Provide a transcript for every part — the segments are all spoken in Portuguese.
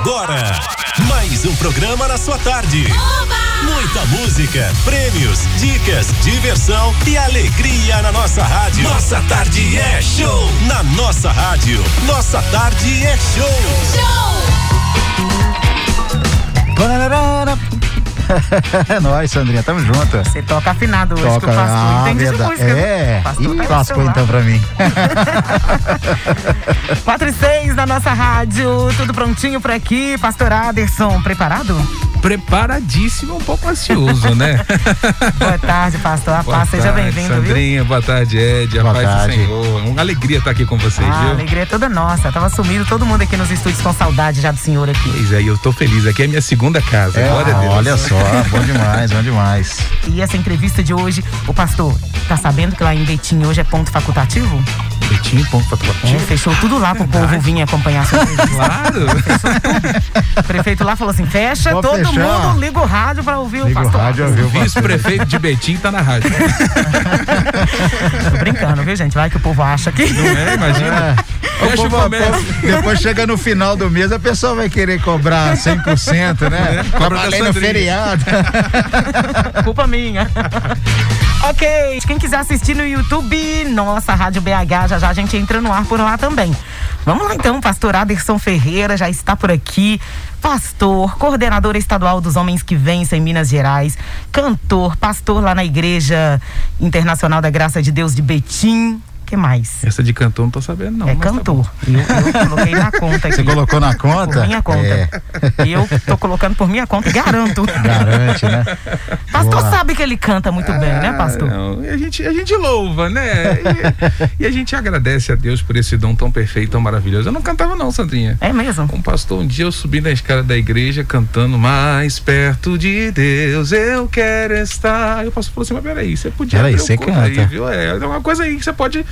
agora, mais um programa na sua tarde. Muita música, prêmios, dicas, diversão e alegria na nossa rádio. Nossa tarde é show. Na nossa rádio, nossa tarde é show. É nóis, Sandrinha, tamo junto. Você toca afinado hoje Toca, que o pastor ah, entende de verdade. música. É, O pastor Ih, tá lascou então pra mim. 4 e 6 na nossa rádio, tudo prontinho por aqui. Pastor Aderson, preparado? Preparadíssimo, um pouco ansioso, né? Boa tarde, pastor. A paz, seja bem-vindo, viu? Sandrinha, boa tarde, Ed. A Boa paz tarde. do Senhor. Uma alegria estar aqui com vocês, Ah, a viu? alegria é toda nossa. Tava sumido todo mundo aqui nos estúdios com saudade já do senhor aqui. Pois é, e eu tô feliz. Aqui é a minha segunda casa. É, Glória a Deus. olha só, bom demais, bom demais. E essa entrevista de hoje, o pastor, tá sabendo que lá em Betim hoje é ponto facultativo? Betinho, ponto É, facultativo. fechou tudo lá pro povo vir acompanhar a sua entrevista. Claro. O prefeito lá falou assim: fecha, Vou todo fechar. mundo liga o rádio pra ouvir Liga o o pastor. rádio, O ouviu o vice-prefeito de Betim tá na rádio. Tô brincando, viu, gente? Vai que o povo acha que. Não é? Imagina. O Fecha o comércio. Depois chega no final do mês, a pessoa vai querer cobrar 100%, né? Cobra da Trabalhei no Sandrinha. feriado. Culpa minha. ok, quem quiser assistir no YouTube, nossa Rádio BH, já já a gente entra no ar por lá também. Vamos lá então, pastor Aderson Ferreira já está por aqui. Pastor, coordenador estadual dos Homens que Vencem em Minas Gerais, cantor, pastor lá na Igreja Internacional da Graça de Deus de Betim. Que mais? Essa de cantor não tô sabendo, não. é tá cantor. bom. eu, eu coloquei na conta aqui. Você colocou na conta? Por minha conta. É, E eu tô colocando por minha conta, garanto. garante, né? Pastor Boa. sabe que ele canta muito bem, né, pastor? Ah, não. E a, gente, a gente louva, né? E, e a gente agradece a Deus por esse dom tão perfeito, tão maravilhoso. Eu não cantava, não, Sandrinha. É mesmo? Um pastor, um dia eu subi na escada da igreja cantando mais perto de Deus, eu quero estar. E o pastor falou assim: Mas peraí, você podia. Peraí, você canta. Aí, viu? É, é uma coisa aí que você pode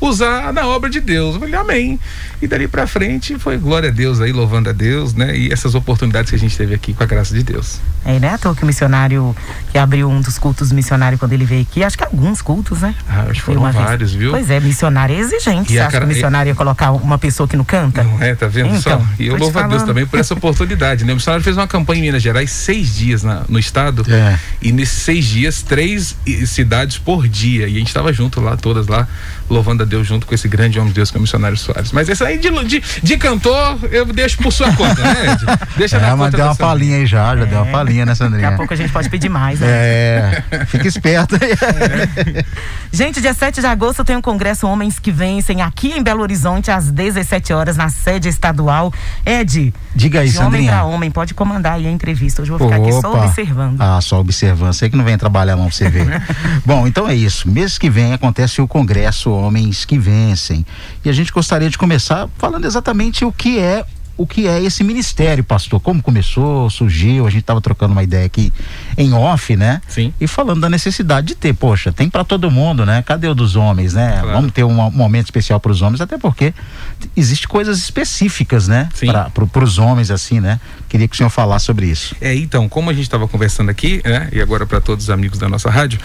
usar na obra de Deus. Eu falei: Amém. E dali pra frente foi glória a Deus aí, louvando a Deus, né? E essas oportunidades que a gente teve aqui com a graça de Deus. É, né? Toa que o missionário que abriu um dos cultos missionários quando ele veio aqui, acho que alguns cultos, né? Ah, acho que Foi foram uma vez. vários, viu? Pois é, missionário é exigente. E Você a acha cara- que o missionário ia colocar uma pessoa que não canta? Não é, tá vendo só? Então, E eu tô louvo a Deus também por essa oportunidade, né? O missionário fez uma campanha em Minas Gerais seis dias na- no estado. É. E nesses seis dias, três cidades por dia. E a gente estava junto lá, todas lá, louvando a Deus junto com esse grande homem de Deus que é o missionário Soares. Mas esse aí de, de, de cantor, eu deixo por sua conta, né, Ed? Deixa na É, mas conta deu uma palhinha aí já, já deu uma palhinha, né, Daqui Sandrinha? a pouco a gente pode pedir mais, né? É, fica esperto aí. Gente, dia 7 de agosto tem um congresso Homens que Vencem aqui em Belo Horizonte às 17 horas na sede estadual. Ed, Diga aí, de homem Sandrinha. pra homem, pode comandar aí a entrevista. Hoje eu vou ficar aqui só Opa. observando. Ah, só observando. Você que não vem trabalhar não pra você ver. Bom, então é isso. Mês que vem acontece o Congresso Homens que Vencem. E a gente gostaria de começar falando exatamente o que é o que é esse ministério, pastor? Como começou, surgiu? A gente estava trocando uma ideia aqui em off, né? Sim. E falando da necessidade de ter, poxa, tem para todo mundo, né? Cadê o dos homens, né? Claro. Vamos ter um, um momento especial para os homens, até porque existe coisas específicas, né? Sim. Para os homens, assim, né? Queria que o senhor falasse sobre isso. É, então, como a gente estava conversando aqui, né, e agora para todos os amigos da nossa rádio,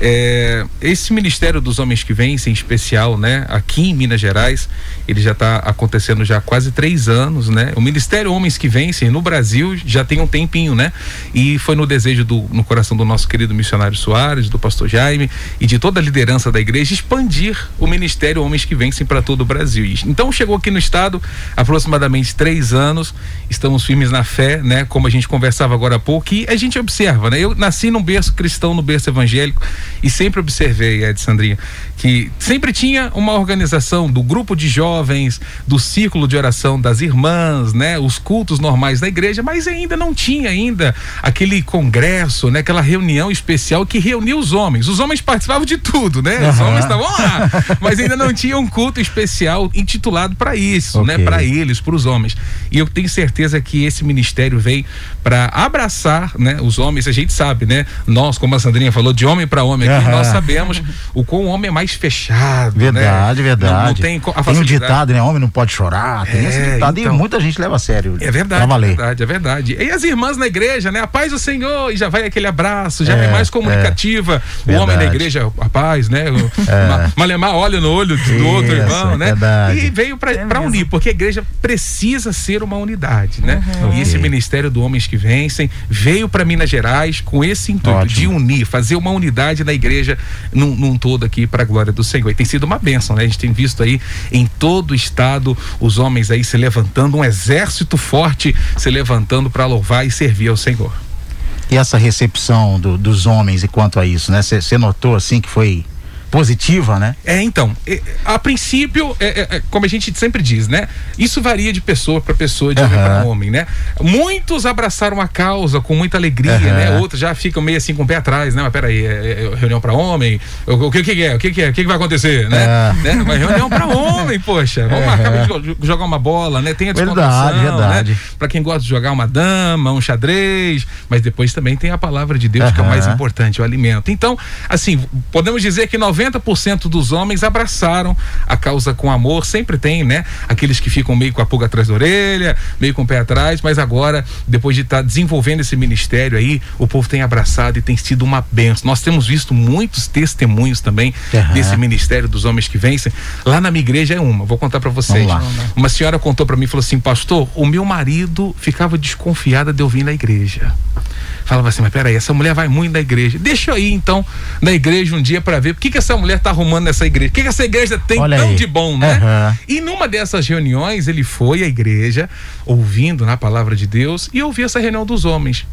é, esse Ministério dos Homens que Vencem, em especial, né, aqui em Minas Gerais, ele já está acontecendo já há quase três anos, né? O Ministério Homens que Vencem no Brasil já tem um tempinho, né? E foi no desejo do, no coração do nosso querido missionário Soares, do pastor Jaime e de toda a liderança da igreja expandir o Ministério Homens que Vencem para todo o Brasil. Então chegou aqui no estado aproximadamente três anos, estamos firmes na fé, né? Como a gente conversava agora há pouco, e a gente observa, né? Eu nasci num berço cristão, no berço evangélico, e sempre observei, Ed Sandrinha, que sempre tinha uma organização do grupo de jovens, do círculo de oração das irmãs, né? Os cultos normais da igreja, mas ainda não tinha ainda aquele congresso, né? Aquela reunião especial que reunia os homens. Os homens participavam de tudo, né? Os Aham. homens estavam lá, mas ainda não tinha um culto especial intitulado para isso, né? Ok. Para eles, para os homens. E eu tenho certeza que esse ministério veio para abraçar, né, os homens. A gente sabe, né? Nós, como a Sandrinha falou, de homem para homem aqui, nós sabemos o quão o homem é mais fechado. Verdade, né? verdade. Não, não tem, a tem um ditado, né? Homem não pode chorar. Tem é, esse ditado então, e muita gente leva a sério. É verdade, é verdade, é verdade. E as irmãs na igreja, né? A paz do Senhor, e já vai aquele abraço, já é, é mais comunicativa. É, o homem na igreja, a paz, né? É. Malemar olha no olho do Isso, outro irmão, né? Verdade. E veio para é unir, porque a igreja precisa ser uma unidade, né? Uhum. E esse ministério do Homens que Vencem veio para Minas Gerais com esse intuito Ótimo. de unir, fazer uma unidade na igreja num, num todo aqui para a glória do Senhor. E tem sido uma bênção, né? A gente tem visto aí em todo o estado os homens aí se levantando, um exército forte se levantando para louvar e servir ao Senhor. E essa recepção do, dos homens e quanto a isso, né? Você notou assim que foi positiva, né? É, então, a princípio, é, é, é, como a gente sempre diz, né? Isso varia de pessoa para pessoa, de uhum. homem para homem, né? Muitos abraçaram a causa com muita alegria, uhum. né? Outros já ficam meio assim com o pé atrás, né? Mas peraí, é, é reunião para homem? O, que, que é? O que, que é? O que, que vai acontecer, né? né? Mas reunião para homem, poxa. Vamos marcar de jogar uma bola, né? Tem a verdade, verdade. Né? Para quem gosta de jogar uma dama, um xadrez, mas depois também tem a palavra de Deus, uhum. que é o mais importante, o alimento. Então, assim, podemos dizer que 90 90% dos homens abraçaram a causa com amor. Sempre tem, né? Aqueles que ficam meio com a pulga atrás da orelha, meio com o pé atrás, mas agora, depois de estar tá desenvolvendo esse ministério aí, o povo tem abraçado e tem sido uma benção. Nós temos visto muitos testemunhos também uhum. desse ministério dos homens que vencem. Lá na minha igreja é uma, vou contar para vocês. Uma senhora contou para mim, falou assim: "Pastor, o meu marido ficava desconfiada de eu vir na igreja" falava assim, mas peraí, essa mulher vai muito na igreja. Deixa eu ir então na igreja um dia para ver o que, que essa mulher tá arrumando nessa igreja. O que, que essa igreja tem Olha tão aí. de bom, né? Uhum. E numa dessas reuniões, ele foi à igreja, ouvindo na palavra de Deus, e ouviu essa reunião dos homens.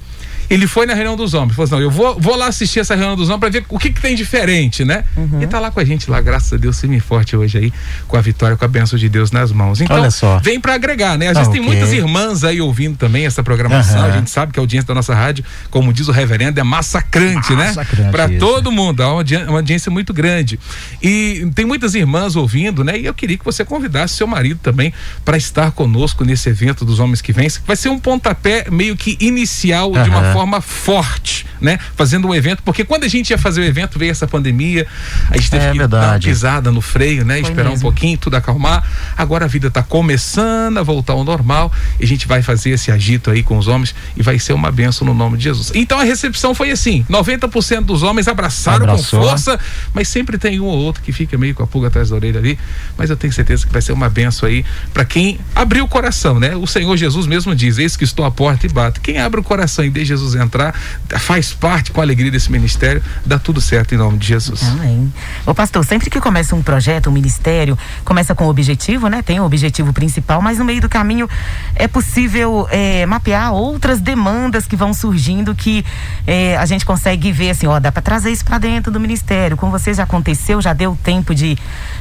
Ele foi na reunião dos homens. Falou assim: não, eu vou, vou lá assistir essa reunião dos homens para ver o que, que tem diferente, né? Uhum. E tá lá com a gente lá, graças a Deus, firme forte hoje aí, com a vitória, com a bênção de Deus nas mãos. Então, Olha só. vem para agregar, né? Às vezes okay. tem muitas irmãs aí ouvindo também essa programação. Uhum. A gente sabe que a audiência da nossa rádio, como diz o reverendo, é massacrante, né? massacrante né? Para todo mundo. É uma audiência, uma audiência muito grande. E tem muitas irmãs ouvindo, né? E eu queria que você convidasse seu marido também para estar conosco nesse evento dos homens que vêm. Vai ser um pontapé meio que inicial uhum. de uma forma forte né? Fazendo um evento, porque quando a gente ia fazer o evento, veio essa pandemia, a gente teve é, que verdade. dar uma pisada no freio, né? Foi Esperar mesmo. um pouquinho, tudo acalmar. Agora a vida está começando a voltar ao normal e a gente vai fazer esse agito aí com os homens e vai ser uma benção no nome de Jesus. Então a recepção foi assim: 90% dos homens abraçaram Abraçou. com força, mas sempre tem um ou outro que fica meio com a pulga atrás da orelha ali. Mas eu tenho certeza que vai ser uma benção aí para quem abriu o coração, né? O Senhor Jesus mesmo diz: Eis que estou à porta e bato. Quem abre o coração e deixa Jesus entrar, faz parte com alegria desse ministério, dá tudo certo em nome de Jesus. Amém. Ô pastor, sempre que começa um projeto, um ministério, começa com um objetivo, né? Tem o objetivo principal, mas no meio do caminho é possível é, mapear outras demandas que vão surgindo que é, a gente consegue ver assim, ó, dá para trazer isso para dentro do ministério. Com vocês já aconteceu, já deu tempo de,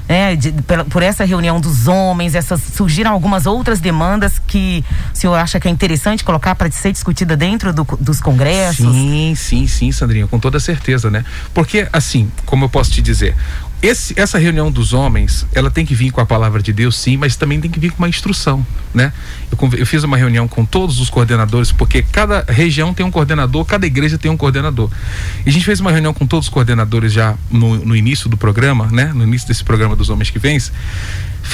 né, de, por, por essa reunião dos homens, essas surgiram algumas outras demandas que o senhor acha que é interessante colocar para ser discutida dentro do, dos congressos? Sim, sim, sim, Sandrinha, com toda certeza, né? Porque, assim, como eu posso te dizer, esse, essa reunião dos homens, ela tem que vir com a palavra de Deus, sim, mas também tem que vir com uma instrução, né? Eu, eu, fiz uma reunião com todos os coordenadores, porque cada região tem um coordenador, cada igreja tem um coordenador. E a gente fez uma reunião com todos os coordenadores já no, no início do programa, né? No início desse programa dos homens que vêm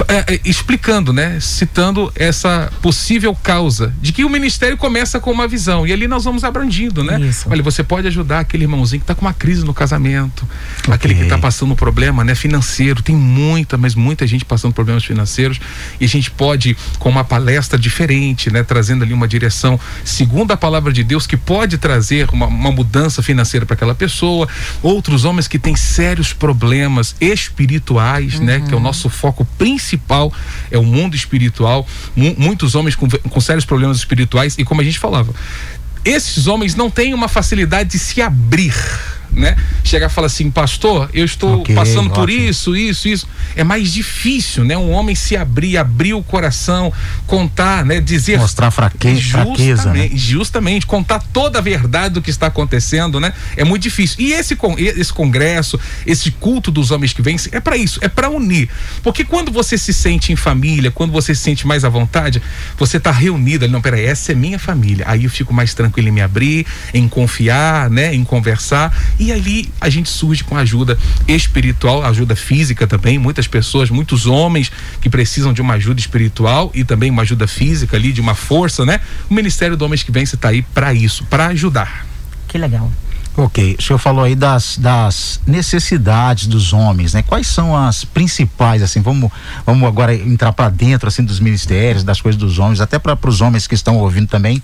é, é, explicando, né, citando essa possível causa de que o ministério começa com uma visão e ali nós vamos abrangindo, né? Isso. Olha, você pode ajudar aquele irmãozinho que está com uma crise no casamento, okay. aquele que está passando um problema, né, financeiro. Tem muita, mas muita gente passando problemas financeiros e a gente pode com uma palestra diferente, né, trazendo ali uma direção segundo a palavra de Deus que pode trazer uma, uma mudança financeira para aquela pessoa. Outros homens que têm sérios problemas espirituais, uhum. né, que é o nosso foco principal principal é o mundo espiritual. muitos homens com, com sérios problemas espirituais, e como a gente falava, esses homens não têm uma facilidade de se abrir né? Chegar e falar assim, pastor, eu estou okay, passando por isso, isso, isso. É mais difícil, né? Um homem se abrir, abrir o coração, contar, né? Dizer. Mostrar fraque justamente, fraqueza. Né? Justamente, contar toda a verdade do que está acontecendo, né? É muito difícil. E esse, esse congresso, esse culto dos homens que vencem, é para isso, é para unir. Porque quando você se sente em família, quando você se sente mais à vontade, você está reunido. Não, peraí, essa é minha família. Aí eu fico mais tranquilo em me abrir, em confiar, né? Em conversar. E ali a gente surge com ajuda espiritual, ajuda física também. Muitas pessoas, muitos homens que precisam de uma ajuda espiritual e também uma ajuda física ali, de uma força, né? O Ministério do Homens que Vence está aí para isso, para ajudar. Que legal. Ok, o senhor falou aí das, das necessidades dos homens, né? Quais são as principais, assim, vamos, vamos agora entrar para dentro, assim, dos ministérios, das coisas dos homens, até para os homens que estão ouvindo também,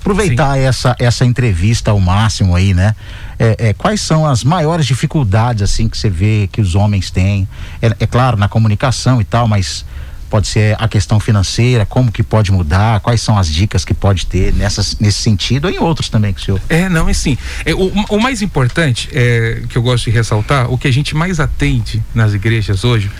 aproveitar essa, essa entrevista ao máximo aí, né? É, é, quais são as maiores dificuldades, assim, que você vê que os homens têm? É, é claro, na comunicação e tal, mas pode ser a questão financeira, como que pode mudar, quais são as dicas que pode ter nessas, nesse sentido ou em outros também que o senhor. É, não, é sim. É, o, o mais importante é, que eu gosto de ressaltar, o que a gente mais atende nas igrejas hoje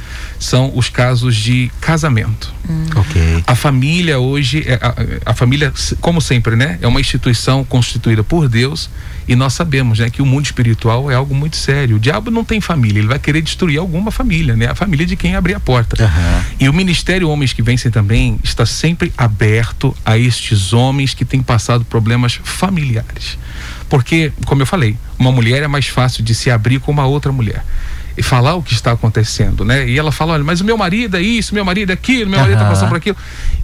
são os casos de casamento. Hum. Ok. A família hoje, é, a, a, família, como sempre, né? É uma instituição constituída por Deus e nós sabemos, né? Que o mundo espiritual é algo muito sério. O diabo não tem família, ele vai querer destruir alguma família, né? A família de quem abrir a porta. Uhum. E o Ministério Homens que Vencem também está sempre aberto a estes homens que têm passado problemas familiares. Porque, como eu falei, uma mulher é mais fácil de se abrir com uma outra mulher e falar o que está acontecendo, né? E ela fala, olha, mas o meu marido é isso, meu marido é aquilo, meu uhum. marido está passando por aquilo.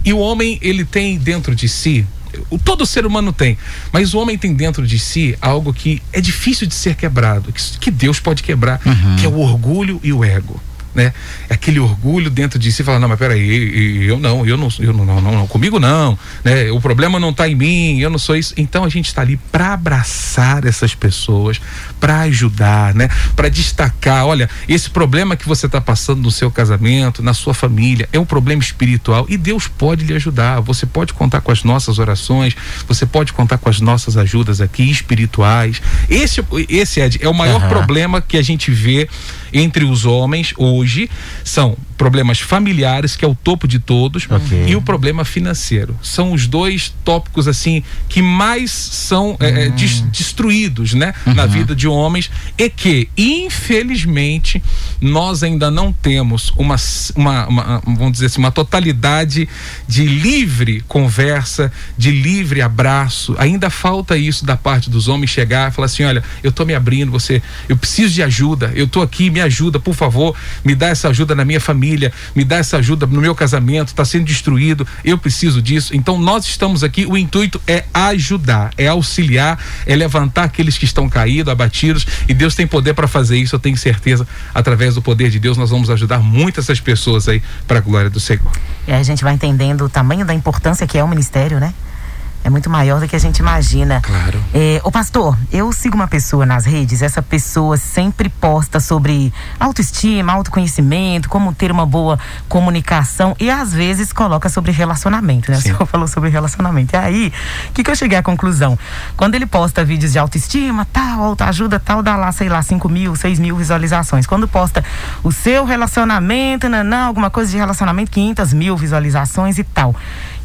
E o homem, ele tem dentro de si, o, todo ser humano tem, mas o homem tem dentro de si algo que é difícil de ser quebrado, que, que Deus pode quebrar, uhum. que é o orgulho e o ego né? É aquele orgulho dentro de si, falar, não, mas peraí, eu não, eu não, eu não, não, não, não comigo não, né? O problema não está em mim, eu não sou isso. Então a gente está ali para abraçar essas pessoas, para ajudar, né? Para destacar, olha, esse problema que você está passando no seu casamento, na sua família, é um problema espiritual e Deus pode lhe ajudar. Você pode contar com as nossas orações, você pode contar com as nossas ajudas aqui espirituais. Esse, esse Ed, é o maior uhum. problema que a gente vê entre os homens hoje são problemas familiares, que é o topo de todos, okay. e o problema financeiro. São os dois tópicos assim que mais são é, hum. des, destruídos, né, uhum. na vida de homens e que, infelizmente, nós ainda não temos uma, uma, uma, vamos dizer assim, uma totalidade de livre conversa, de livre abraço. Ainda falta isso da parte dos homens chegar e falar assim, olha, eu tô me abrindo, você, eu preciso de ajuda, eu tô aqui, me ajuda, por favor, me dá essa ajuda na minha família família, me dá essa ajuda no meu casamento, está sendo destruído, eu preciso disso. Então nós estamos aqui, o intuito é ajudar, é auxiliar, é levantar aqueles que estão caídos, abatidos, e Deus tem poder para fazer isso, eu tenho certeza, através do poder de Deus, nós vamos ajudar muitas essas pessoas aí para a glória do Senhor. E a gente vai entendendo o tamanho da importância que é o ministério, né? É muito maior do que a gente imagina. Claro. É, ô pastor, eu sigo uma pessoa nas redes, essa pessoa sempre posta sobre autoestima, autoconhecimento, como ter uma boa comunicação e às vezes coloca sobre relacionamento, né? Sim. O senhor falou sobre relacionamento. E aí, o que, que eu cheguei à conclusão? Quando ele posta vídeos de autoestima, tal, autoajuda, tal, dá lá, sei lá, 5 mil, 6 mil visualizações. Quando posta o seu relacionamento, não, alguma coisa de relacionamento, 500 mil visualizações e tal.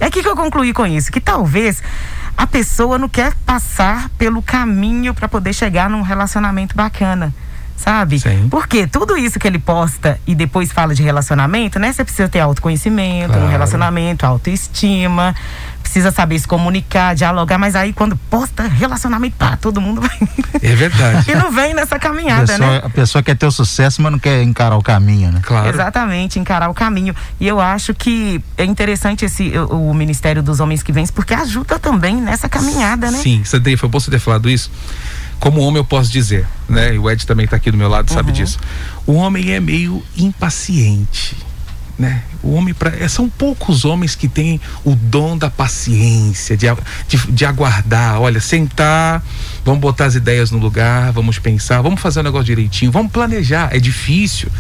É aqui que eu concluí com isso, que talvez a pessoa não quer passar pelo caminho para poder chegar num relacionamento bacana sabe? Sim. Porque tudo isso que ele posta e depois fala de relacionamento, né? Você precisa ter autoconhecimento, claro. um relacionamento, autoestima, precisa saber se comunicar, dialogar, mas aí quando posta relacionamento, pá, todo mundo vai. É verdade. e não vem nessa caminhada, a pessoa, né? A pessoa quer ter o sucesso, mas não quer encarar o caminho, né? Claro. Exatamente, encarar o caminho. E eu acho que é interessante esse o, o Ministério dos Homens que Vem, porque ajuda também nessa caminhada, né? Sim, você tem, foi bom você ter falado isso como homem eu posso dizer, né? E o Ed também está aqui do meu lado, sabe uhum. disso. O homem é meio impaciente né? O homem pra, é, são poucos homens que têm o dom da paciência, de, de, de, aguardar, olha, sentar, vamos botar as ideias no lugar, vamos pensar, vamos fazer o negócio direitinho, vamos planejar. É difícil.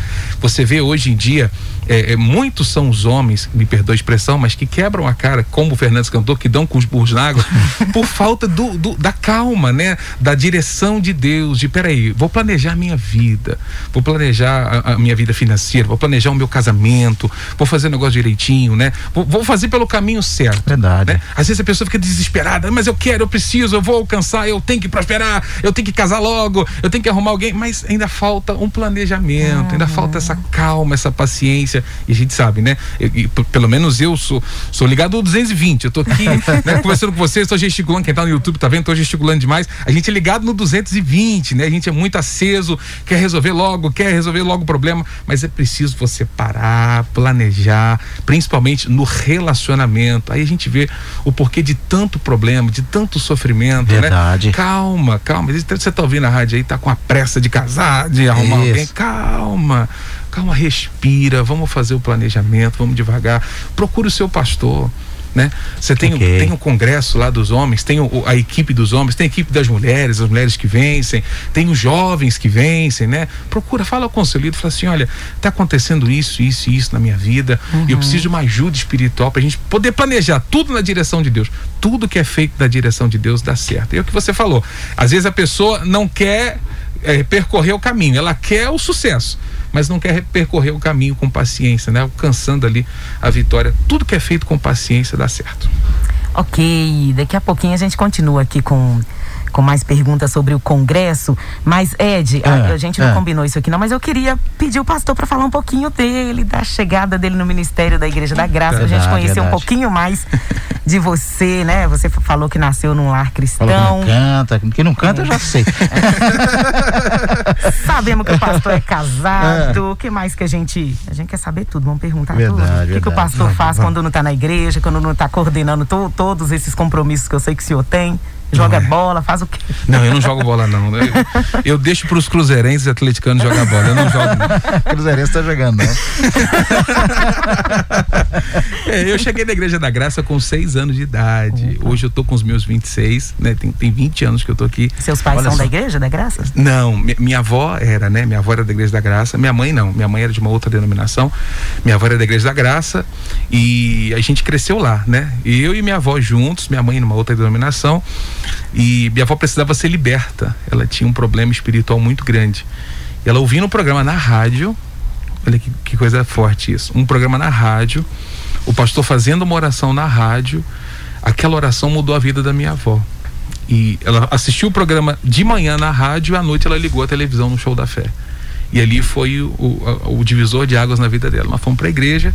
Você vê hoje em dia é, é, muitos são os homens, me perdoa a expressão, mas que quebram a cara, como o Fernandes cantou, que dão com os burros na água, por falta do, do, da calma, né? Da direção de Deus, de peraí, vou planejar a minha vida, vou planejar a, a minha vida financeira, vou planejar o meu casamento, vou fazer o negócio direitinho, né? Vou, vou fazer pelo caminho certo. Verdade. Né? Às vezes a pessoa fica desesperada, mas eu quero, eu preciso, eu vou alcançar, eu tenho que prosperar, eu tenho que casar logo, eu tenho que arrumar alguém, mas ainda falta um planejamento, uhum. ainda falta essa calma, essa paciência. E a gente sabe, né? Eu, pelo menos eu sou, sou ligado ao 220. Eu tô aqui né, conversando com vocês, estou gesticulando. Quem tá no YouTube tá vendo? Tô gesticulando demais. A gente é ligado no 220, né? A gente é muito aceso, quer resolver logo, quer resolver logo o problema, mas é preciso você parar, planejar, principalmente no relacionamento. Aí a gente vê o porquê de tanto problema, de tanto sofrimento, né? Verdade. né? Calma, calma. Você tá ouvindo a rádio aí, tá com a pressa de casar, de arrumar Isso. alguém. Calma calma, respira, vamos fazer o planejamento, vamos devagar. Procure o seu pastor. Né? Você tem, okay. tem o congresso lá dos homens, tem o, a equipe dos homens, tem a equipe das mulheres, as mulheres que vencem, tem os jovens que vencem, né? Procura, fala com o seu líder, fala assim, olha, tá acontecendo isso, isso e isso na minha vida, uhum. e eu preciso de uma ajuda espiritual para a gente poder planejar tudo na direção de Deus. Tudo que é feito da direção de Deus dá certo. E é o que você falou. Às vezes a pessoa não quer é, percorrer o caminho, ela quer o sucesso mas não quer percorrer o caminho com paciência, né? Alcançando ali a vitória. Tudo que é feito com paciência dá certo. Ok, daqui a pouquinho a gente continua aqui com com mais perguntas sobre o Congresso. Mas, Ed, é, a, a, gente não é. combinou isso aqui, não, mas eu queria pedir o pastor para falar um pouquinho dele, da chegada dele no Ministério da Igreja da Graça, verdade, a gente conhecer verdade. um pouquinho mais de você, né? Você falou que nasceu num lar cristão. Falou que não canta, que não canta, é. eu já sei. Sabemos que o pastor é casado. O que mais que a gente. A gente quer saber tudo, vamos perguntar verdade, tudo. O que, que o pastor faz quando não está na igreja, quando não está coordenando to, todos esses compromissos que eu sei que o senhor tem? Joga não, é. bola, faz o quê? Não, eu não jogo bola, não. Eu, eu deixo para os cruzeirenses e atleticanos jogar bola. Eu não jogo. Cruzeirense tá jogando, não. é, eu cheguei na Igreja da Graça com seis anos de idade. Opa. Hoje eu tô com os meus 26, né? Tem, tem 20 anos que eu tô aqui. Seus pais Olha são só. da Igreja da Graça? Não, minha, minha, avó era, né? Minha avó era da Igreja da Graça. Minha mãe não. Minha mãe era de uma outra denominação. Minha avó era da Igreja da Graça. E a gente cresceu lá, né? Eu e minha avó juntos, minha mãe numa outra denominação. E minha avó precisava ser liberta. Ela tinha um problema espiritual muito grande. E ela ouvindo um programa na rádio, olha que, que coisa forte isso. Um programa na rádio, o pastor fazendo uma oração na rádio, aquela oração mudou a vida da minha avó. E ela assistiu o programa de manhã na rádio e à noite ela ligou a televisão no show da fé. E ali foi o, o, o divisor de águas na vida dela. Nós fomos para a igreja,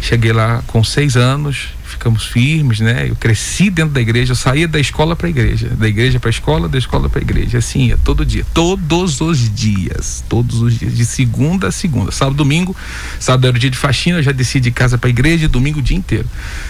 cheguei lá com seis anos, ficamos firmes, né? Eu cresci dentro da igreja, eu saía da escola para a igreja, da igreja para a escola, da escola para a igreja, assim, ia todo dia, todos os dias, todos os dias, de segunda a segunda, sábado, domingo, sábado era o dia de faxina, eu já desci de casa para a igreja, domingo o dia inteiro.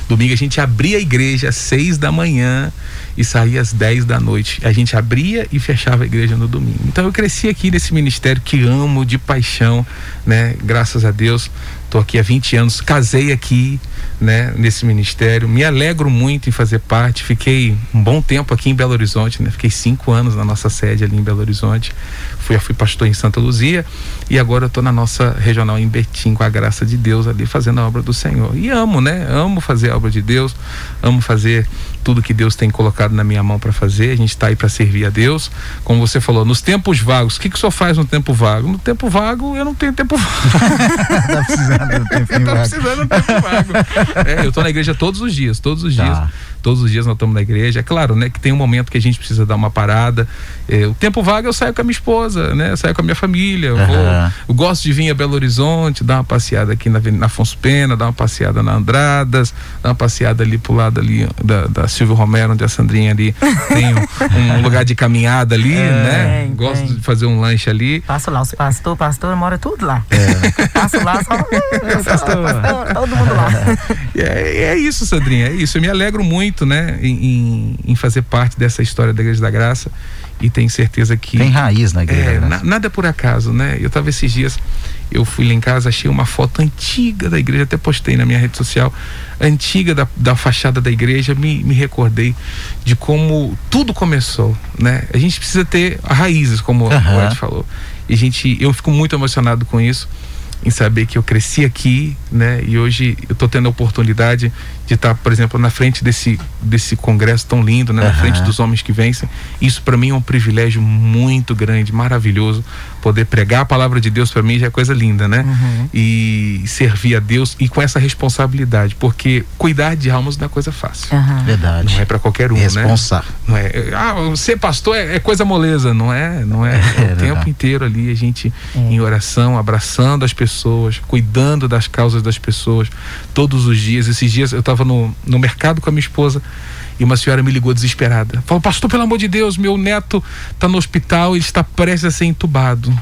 Domingo a gente abria a igreja às seis da manhã e saía às 10 da noite. A gente abria e fechava a igreja no domingo. Então eu cresci aqui nesse ministério que amo de paixão, né? Graças a Deus. Estou aqui há 20 anos, casei aqui, né, nesse ministério. Me alegro muito em fazer parte. Fiquei um bom tempo aqui em Belo Horizonte, né? Fiquei cinco anos na nossa sede ali em Belo Horizonte. Fui, fui pastor em Santa Luzia e agora estou na nossa regional em Betim, com a graça de Deus ali fazendo a obra do Senhor. E amo, né? Amo fazer a obra de Deus, amo fazer tudo que Deus tem colocado na minha mão para fazer. A gente está aí para servir a Deus. Como você falou, nos tempos vagos, o que, que o senhor faz no tempo vago? No tempo vago, eu não tenho tempo vago. tá precisando um tempo vago. precisando de um tempo vago. É, eu estou na igreja todos os dias, todos os tá. dias. Todos os dias nós estamos na igreja. É claro, né, que tem um momento que a gente precisa dar uma parada. É, o tempo vago eu saio com a minha esposa, né? Eu saio com a minha família. Eu, uhum. vou, eu gosto de vir a Belo Horizonte, dar uma passeada aqui na, na Afonso Pena, dar uma passeada na Andradas, dar uma passeada ali pro lado ali da, da Silvio Romero, onde a Sandrinha ali tem um, um lugar de caminhada ali, é, né? Tem, Gosto tem. de fazer um lanche ali. Passo lá, os pastor, pastor mora tudo lá. É. Passo lá, só, pastor. pastor, todo mundo lá. É, é isso, Sandrinha, é isso. Eu me alegro muito, né, em, em fazer parte dessa história da Igreja da Graça e tenho certeza que. Tem raiz na igreja. É, na, nada é por acaso, né? Eu estava esses dias, eu fui lá em casa, achei uma foto antiga da igreja, até postei na minha rede social, antiga da, da fachada da igreja, me, me recordei de como tudo começou, né? A gente precisa ter raízes, como uhum. o Ed falou. E gente, eu fico muito emocionado com isso em saber que eu cresci aqui, né? E hoje eu estou tendo a oportunidade de estar, por exemplo, na frente desse, desse congresso tão lindo, né? Na frente dos homens que vencem. Isso para mim é um privilégio muito grande, maravilhoso. Poder pregar a palavra de Deus para mim já é coisa linda, né? Uhum. E servir a Deus e com essa responsabilidade, porque cuidar de almas não é coisa fácil. Aham. Verdade. Não é para qualquer um, Responsar. né? Não é, ah, ser pastor é, é coisa moleza, não é? Não é, É é o tempo verdade. inteiro ali a gente É. em oração, abraçando as pessoas, cuidando das causas das pessoas, todos os dias. Esses dias eu estava no, no mercado com a minha esposa e uma senhora me ligou desesperada. Falou, pastor, pelo amor de Deus, meu neto está no hospital, ele está prestes a ser entubado.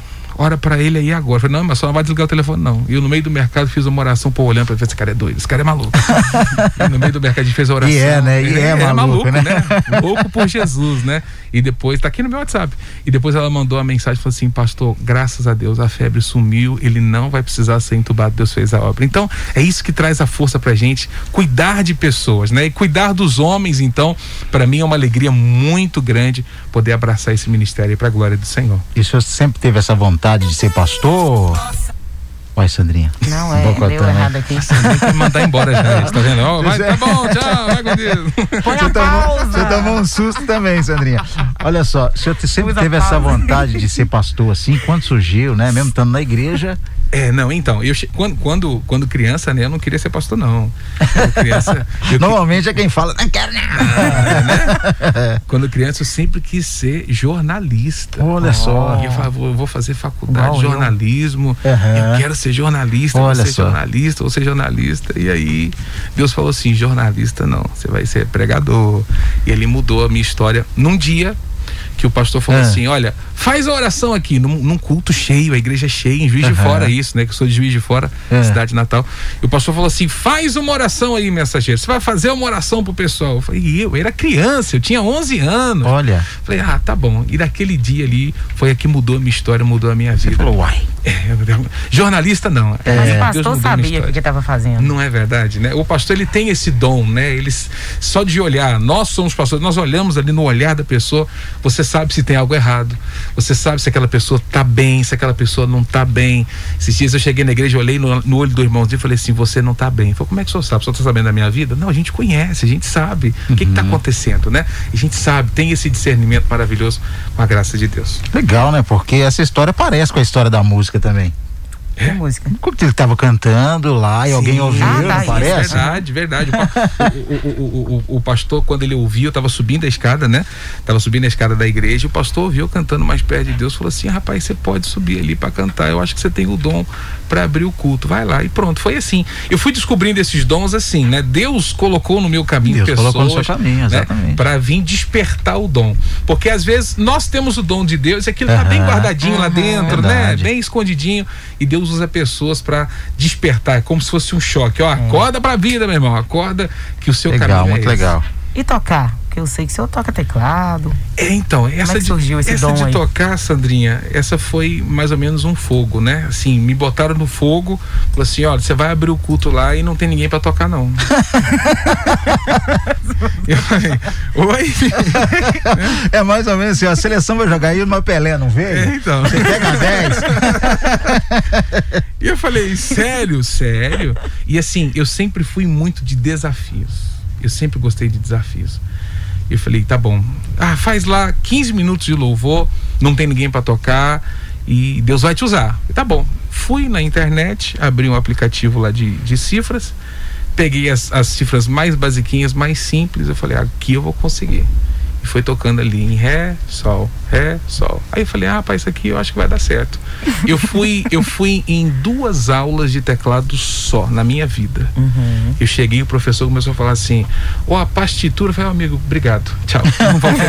Ora para ele aí agora. Eu falei, não, mas só não vai desligar o telefone, não. E eu, no meio do mercado, fiz uma oração, pô, olhando para ver esse cara é doido, esse cara é maluco. e no meio do mercado, a gente fez a oração. E é, né? E é maluco, né? Louco por Jesus, né? E depois, tá aqui no meu WhatsApp. E depois ela mandou a mensagem falou assim: Pastor, graças a Deus a febre sumiu, ele não vai precisar ser entubado, Deus fez a obra. Então, é isso que traz a força pra gente, cuidar de pessoas, né? E cuidar dos homens, então, para mim é uma alegria muito grande poder abraçar esse ministério aí pra glória do Senhor. E o senhor sempre teve essa vontade de ser pastor? Olha, Sandrinha. Não, é, Bocotão, deu errado aqui. Tem que mandar embora já, você tá vendo? Ó, vai, tá bom, tchau, vai com Deus. Põe a Você tomou, pausa. você tomou um susto também, Sandrinha. Olha só, o senhor sempre Usa teve essa vontade de ser pastor assim, quando surgiu, né? Mesmo estando na igreja. É, não, então, eu quando, quando, quando criança, né, eu não queria ser pastor, não. Quando criança, eu que- Normalmente é quem fala, não quero não. quando criança eu sempre quis ser jornalista. Olha só. Eu falava, vou, vou fazer faculdade de eu. jornalismo, Aham. eu quero ser jornalista, Olha vou ser só. jornalista, vou ser jornalista. E aí Deus falou assim, jornalista não, você vai ser pregador. E ele mudou a minha história num dia que o pastor falou Ah. assim, olha, faz a oração aqui, num, num culto cheio, a igreja é cheia, em Juiz de. Fora, isso, né? Que eu sou de Juiz de Fora, É. cidade natal. E o pastor falou assim, faz uma oração aí, mensageiro, você vai fazer uma oração pro pessoal. Eu falei, e eu, eu era criança, eu tinha 11 anos. Olha, Falei, ah, tá bom. E daquele dia ali foi a que mudou a minha história, mudou a minha você vida. falou, uai. É, jornalista não. Mas É, o Deus pastor minha sabia o que estava fazendo. Não é verdade, né? O pastor ele tem esse dom, né? Eles só de olhar, nós somos pastores, nós olhamos ali no olhar da pessoa, você sabe se tem algo errado. Você sabe se aquela pessoa tá bem, se aquela pessoa não tá bem. Esses dias eu cheguei na igreja, olhei no, no olho do irmãozinho e falei assim: "Você não tá bem". Falou: "Como é que o senhor sabe? O senhor tá sabendo da minha vida?" Não, a gente conhece, a gente sabe o que que tá acontecendo, né? A gente sabe, tem esse discernimento maravilhoso com a graça de Deus. Legal, né? Porque essa história parece com a história da música também. Que música. Como que ele estava cantando lá e alguém Sim. ouviu, Ah, tá, não isso, parece? Verdade, verdade. O, o- o- o- pastor, quando ele ouviu, eu tava subindo a escada, né? Tava subindo a escada da igreja, e o pastor ouviu cantando mais perto de Deus, falou assim: rapaz, você pode subir ali para cantar. Eu acho que você tem o dom para abrir o culto. Vai lá. E pronto, foi assim. Eu fui descobrindo esses dons assim, né? Deus colocou no meu caminho Deus pessoas. colocou no seu caminho, exatamente. Para vir despertar o dom. Porque às vezes nós temos o dom de Deus e aquilo tá bem guardadinho lá Aham. dentro, né? Verdade. Bem escondidinho. E Deus usa pessoas para despertar. É como se fosse um choque. Ó, acorda pra vida, meu irmão. Acorda que o seu Legal, caminho é muito esse. legal. E tocar? Porque eu sei que o senhor toca teclado. É, então, essa, é que de, surgiu esse essa de aí? tocar, Sandrinha, essa foi mais ou menos um fogo, né? Assim, me botaram no fogo, falou assim, olha, você vai abrir o culto lá e não tem ninguém pra tocar, não. Eu falei, oi? É mais ou menos assim, ó, a seleção vai jogar aí numa Pelé, não É, veio? então. Você pega 10. E eu falei, sério, sério? E assim, eu sempre fui muito de desafios. Eu sempre gostei de desafios. Eu falei, tá bom. Ah, faz lá 15 minutos de louvor, não tem ninguém para tocar e Deus vai te usar. Tá bom. Fui na internet, abri um aplicativo lá de, de cifras, peguei as, as cifras mais basiquinhas, mais simples, eu falei, aqui eu vou conseguir. E foi tocando ali em Ré, Sol, Ré, Sol. Aí eu falei, ah, rapaz, isso aqui eu acho que vai dar certo. Eu fui, eu fui em duas aulas de teclado só na minha vida. Uhum. Eu cheguei e o professor começou a falar assim: Ó, a partitura. Eu falei, "Ó, amigo, obrigado. Tchau. Não fazer.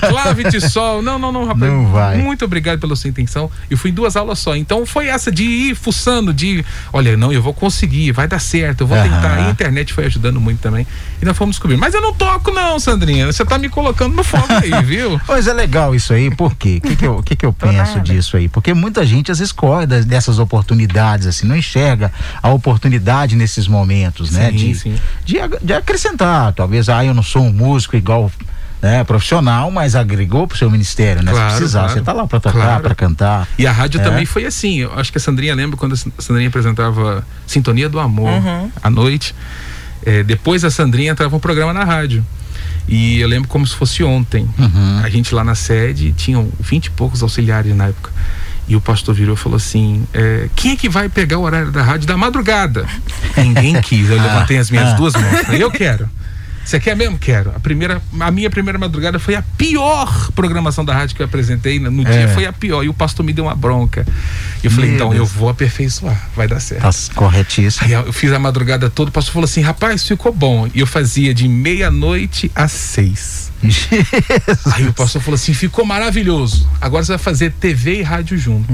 Clave de sol. Não, não, não, rapaz. Não vai. Muito obrigado pela sua intenção. Eu fui em duas aulas só. Então foi essa de ir fuçando, de olha, não, eu vou conseguir, vai dar certo, eu vou Aham. tentar. E a internet foi ajudando muito também. E nós fomos descobrir. Mas eu não toco, não, Sandrinha. Você tá me colocando no fogo aí, viu? Mas é legal isso aí, por quê? O que, que, eu, que, que eu penso nada. disso aí? Porque muita gente às vezes corre das- dessas oportunidades, assim, não enxerga a oportunidade nesses momentos, né? Sim, De, sim. De, de acrescentar, talvez, ah, eu não sou um músico igual né, profissional, mas agregou pro seu ministério, né? Claro, Se precisar, claro. você tá lá para tocar, Claro. para cantar. E a rádio É. também foi assim. Eu acho que a Sandrinha lembra quando a Sandrinha apresentava Sintonia do Amor Uhum. à noite. É, depois a Sandrinha entrava um programa na rádio. E eu lembro como se fosse ontem. Uhum. A gente lá na sede tinham vinte e poucos auxiliares na época. E o pastor virou e falou assim: é, quem é que vai pegar o horário da rádio da madrugada? Ninguém quis. Eu levantei as minhas ah. duas mãos. Eu quero. Você quer mesmo? Quero. A, primeira, a minha primeira madrugada foi a pior programação da rádio que eu apresentei. No É. dia foi a pior. E o pastor me deu uma bronca. E eu falei, Meu então, Deus. eu vou aperfeiçoar. Vai dar certo. Tá corretíssimo. Aí eu fiz a madrugada toda, o pastor falou assim, rapaz, ficou bom. E eu fazia de meia-noite às seis. Aí o pastor falou assim, ficou maravilhoso. Agora você vai fazer TV e rádio junto.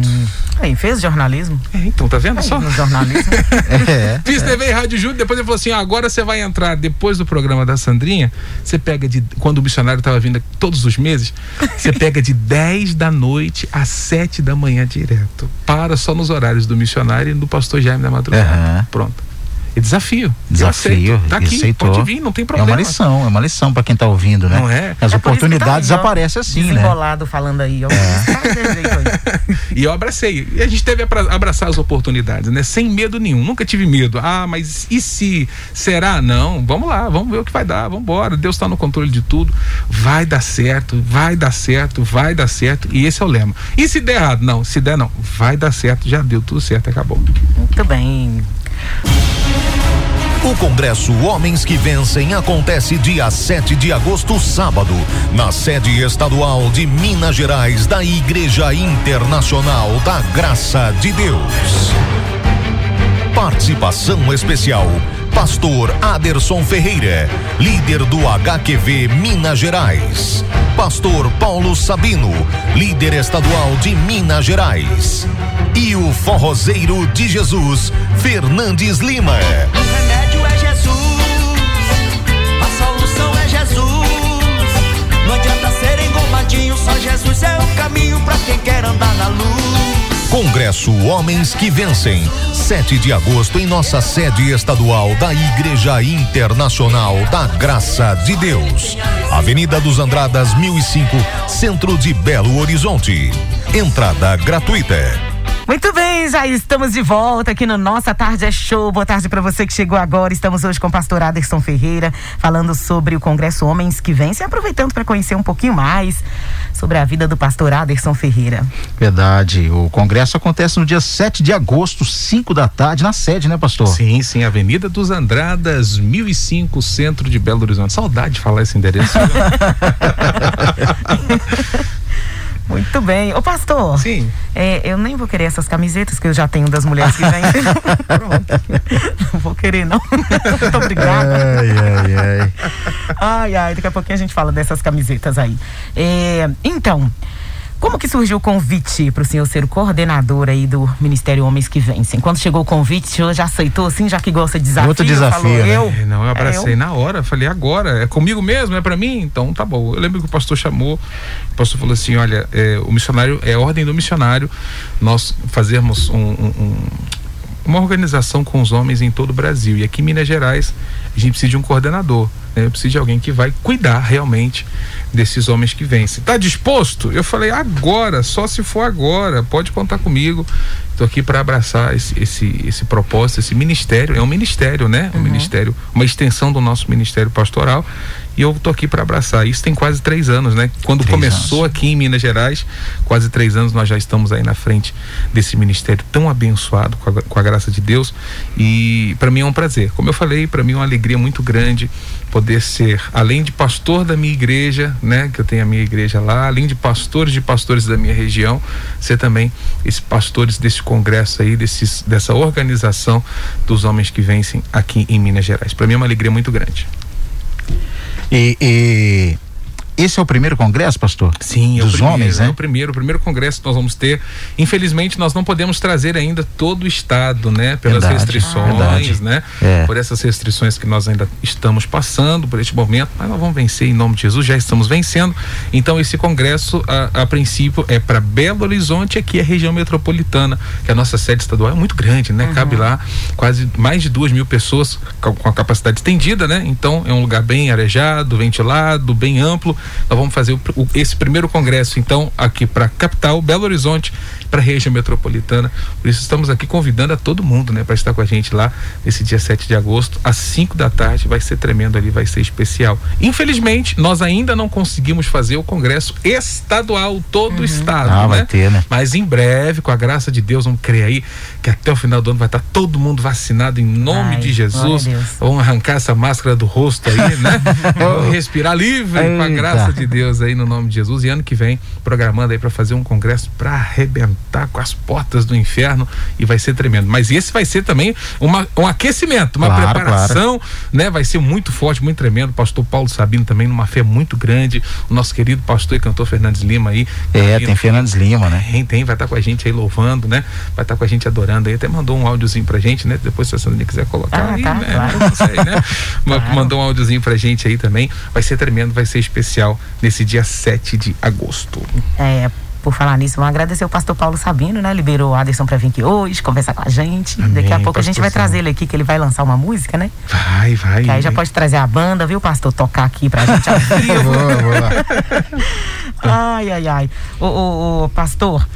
Aí, fez jornalismo? É, então, tá vendo Aí, só? jornalismo. é. Fiz TV e rádio junto, depois ele falou assim: ó, agora você vai entrar depois do programa da Sandrinha. Você pega de. Quando o missionário estava vindo todos os meses, você pega de 10 da noite às 7 da manhã direto. Para só nos horários do missionário e do pastor Jaime da madrugada. Aham. Pronto. É desafio. Desafio. Tá aqui, aceitou. pode vir, não tem É problema. uma lição, é uma lição para quem tá ouvindo, né? Não é? As É que oportunidades tá aparecem assim, né? Falando aí, ó. Tá aí. E eu abracei. E a gente teve a abraçar as oportunidades, né? Sem medo nenhum. Nunca tive medo. Ah, mas e se? Será? Não. Vamos lá, vamos ver o que vai dar. Vamos embora. Deus está no controle de tudo. Vai dar certo, vai dar certo, vai dar certo. E esse é o lema. E se der errado? Não. Se der, não. Vai dar certo. Já deu tudo certo, acabou. Muito bem. O Congresso Homens que Vencem acontece dia 7 de agosto, sábado, na sede estadual de Minas Gerais da Igreja Internacional da Graça de Deus. Participação especial: Pastor Aderson Ferreira, líder do HQV Minas Gerais. Pastor Paulo Sabino, líder estadual de Minas Gerais. E o forrozeiro de Jesus, Fernandes Lima. O remédio é Jesus, a solução é Jesus. Não adianta ser engomadinho, só Jesus é o caminho pra quem quer andar na luz. Congresso Homens que Vencem, 7 de agosto em nossa sede estadual da Igreja Internacional da Graça de Deus. Avenida dos Andradas 1005, Centro de Belo Horizonte. Entrada gratuita. Muito bem, já estamos de volta aqui no Nossa Tarde é Show. Boa tarde para você que chegou agora. Estamos hoje com o pastor Aderson Ferreira, falando sobre o Congresso Homens que Vencem, aproveitando para conhecer um pouquinho mais sobre a vida do pastor Aderson Ferreira. Verdade. O congresso acontece no dia 7 de agosto, 5 da tarde, na sede, né, pastor? Sim, sim. Avenida dos Andradas, 1005, Centro de Belo Horizonte. Saudade de falar esse endereço. Muito bem. Ô, pastor. Sim. É, eu nem vou querer essas camisetas que eu já tenho das mulheres que vêm. Pronto. Não vou querer, não. Muito obrigada. Ai, ai, ai. Ai, ai, daqui a pouquinho a gente fala dessas camisetas aí. É, então, como que surgiu o convite para o senhor ser o coordenador aí do Ministério Homens que Vencem? Quando chegou o convite, o senhor já aceitou, assim, já que gosta de desafio? Outro desafio, falou, né? eu? É, não, eu abracei É, eu? na hora, falei agora, é comigo mesmo, é pra mim? Então tá bom. Eu lembro que o pastor chamou, o pastor falou assim: olha, é, o missionário, é ordem do missionário, nós fazermos um- um- um- uma organização com os homens em todo o Brasil. E aqui em Minas Gerais, a gente precisa de um coordenador, né? Precisa de alguém que vai cuidar realmente desses homens que vencem. Tá disposto? Eu falei, agora, só se for agora, pode contar comigo. Estou aqui para abraçar esse, esse, esse propósito, esse ministério. É um ministério, né? Um ministério, uma extensão do nosso ministério pastoral. E eu tô aqui para abraçar. Isso tem quase três anos, né? Quando Três começou anos. aqui em Minas Gerais, quase três anos, nós já estamos aí na frente desse ministério tão abençoado com a, com a graça de Deus. E para mim é um prazer. Como eu falei, para mim é uma alegria muito grande poder ser, além de pastor da minha igreja, né? Que eu tenho a minha igreja lá, além de pastores de pastores da minha região, ser também esses pastores desse congresso aí, desses, dessa organização dos homens que vencem aqui em Minas Gerais. Para mim é uma alegria muito grande. E, e esse é o primeiro congresso, pastor? Sim, é o Dos primeiro, homens, é né? o primeiro, o primeiro congresso que nós vamos ter. Infelizmente, nós não podemos trazer ainda todo o estado, né? Pelas Verdade, restrições, verdade. né? É. Por essas restrições que nós ainda estamos passando por este momento, mas nós vamos vencer em nome de Jesus, já estamos vencendo. Então, esse congresso, a, a princípio, é para Belo Horizonte, aqui é a região metropolitana, que a nossa sede estadual é muito grande, né? Cabe lá quase mais de duas mil pessoas com com a capacidade estendida, né? Então, é um lugar bem arejado, ventilado, bem amplo. Nós vamos fazer o, o, esse primeiro congresso, então, aqui para a capital, Belo Horizonte, para a região metropolitana. Por isso estamos aqui convidando a todo mundo, né, para estar com a gente lá nesse dia 7 de agosto, às 5 da tarde. Vai ser tremendo ali, vai ser especial. Infelizmente, nós ainda não conseguimos fazer o congresso estadual, todo uhum. o estado. Ah, né? vai ter, né? Mas em breve, com a graça de Deus, vamos crer aí que até o final do ano vai estar todo mundo vacinado em nome Ai, de Jesus. Vamos arrancar essa máscara do rosto aí, né? vamos respirar livre Eita. com a graça de Deus aí no nome de Jesus. E ano que vem, programando aí para fazer um congresso para arrebentar tá com as portas do inferno e vai ser tremendo. Mas esse vai ser também uma, um aquecimento, uma claro, preparação, claro. né? Vai ser muito forte, muito tremendo. Pastor Paulo Sabino também numa fé muito grande. O nosso querido pastor e cantor Fernandes Lima aí. É, tem Fernandes Lima, né? Tem, tem, vai estar tá com a gente aí louvando, né? Vai estar tá com a gente adorando aí. Até mandou um áudiozinho pra gente, né? Depois se a Sandrinha quiser colocar ah, aí, tá, né? Claro. Não sei, né? claro. Mandou um áudiozinho pra gente aí também. Vai ser tremendo, vai ser especial nesse dia 7 de agosto. É, por falar nisso, vamos agradecer o pastor Paulo Sabino, né? Liberou o Aderson para vir aqui hoje, conversar com a gente. Amém, Daqui a pouco a gente vai trazer ele aqui, que ele vai lançar uma música, né? Vai, vai. Que aí já pode trazer a banda, viu, pastor? Tocar aqui pra gente ao vivo. boa, boa. ai, ai, ai. Ô, ô, ô pastor,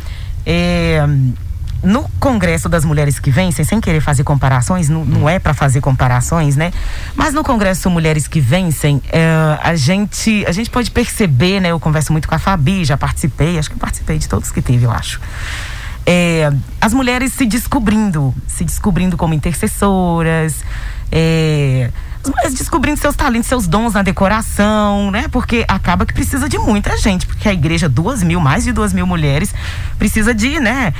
é no Congresso das Mulheres que Vencem, sem querer fazer comparações, não, não é para fazer comparações, né? Mas no Congresso Mulheres que Vencem, é, a, gente, a gente pode perceber, né? Eu converso muito com a Fabi, já participei, acho que participei de todos que teve, eu acho. É, as mulheres se descobrindo, se descobrindo como intercessoras, é, as mulheres descobrindo seus talentos, seus dons na decoração, né? Porque acaba que precisa de muita gente, porque a igreja, duas mil, mais de duas mil mulheres, precisa de, né?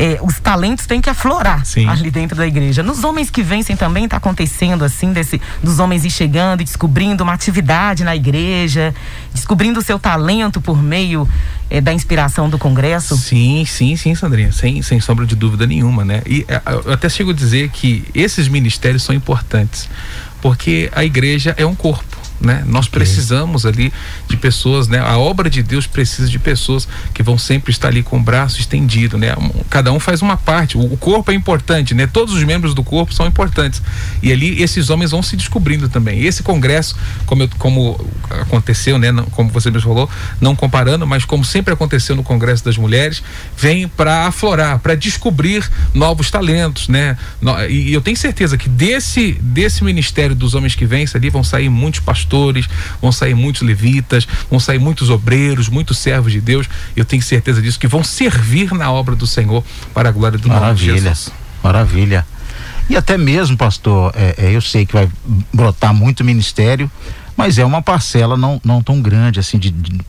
é, os talentos têm que aflorar Sim. ali dentro da igreja. Nos homens que vencem também está acontecendo assim, desse, dos homens ir chegando e descobrindo uma atividade na igreja, descobrindo o seu talento por meio é, da inspiração do congresso? Sim, sim, sim, Sandrinha, sem, sem sombra de dúvida nenhuma, né? E é, eu até chego a dizer que esses ministérios são importantes, porque a igreja é um corpo né? Nós precisamos ali de pessoas, né? A obra de Deus precisa de pessoas que vão sempre estar ali com o braço estendido, né? Cada um faz uma parte. O, corpo é importante, né? Todos os membros do corpo são importantes. E ali esses homens vão se descobrindo também. E esse congresso, como, eu, como aconteceu, né? Como você mesmo falou, não comparando, mas como sempre aconteceu no Congresso das Mulheres, vem para aflorar, para descobrir novos talentos, né? E, eu tenho certeza que desse desse ministério dos homens que vêm ali vão sair muitos pastores pastores, vão sair muitos levitas, vão sair muitos obreiros, muitos servos de Deus. Eu tenho certeza disso, que vão servir na obra do Senhor para a glória do Maravilha, nome de Jesus. Maravilha. E até mesmo, pastor, é, é, eu sei que vai brotar muito ministério, mas é uma parcela não, não tão grande assim de, de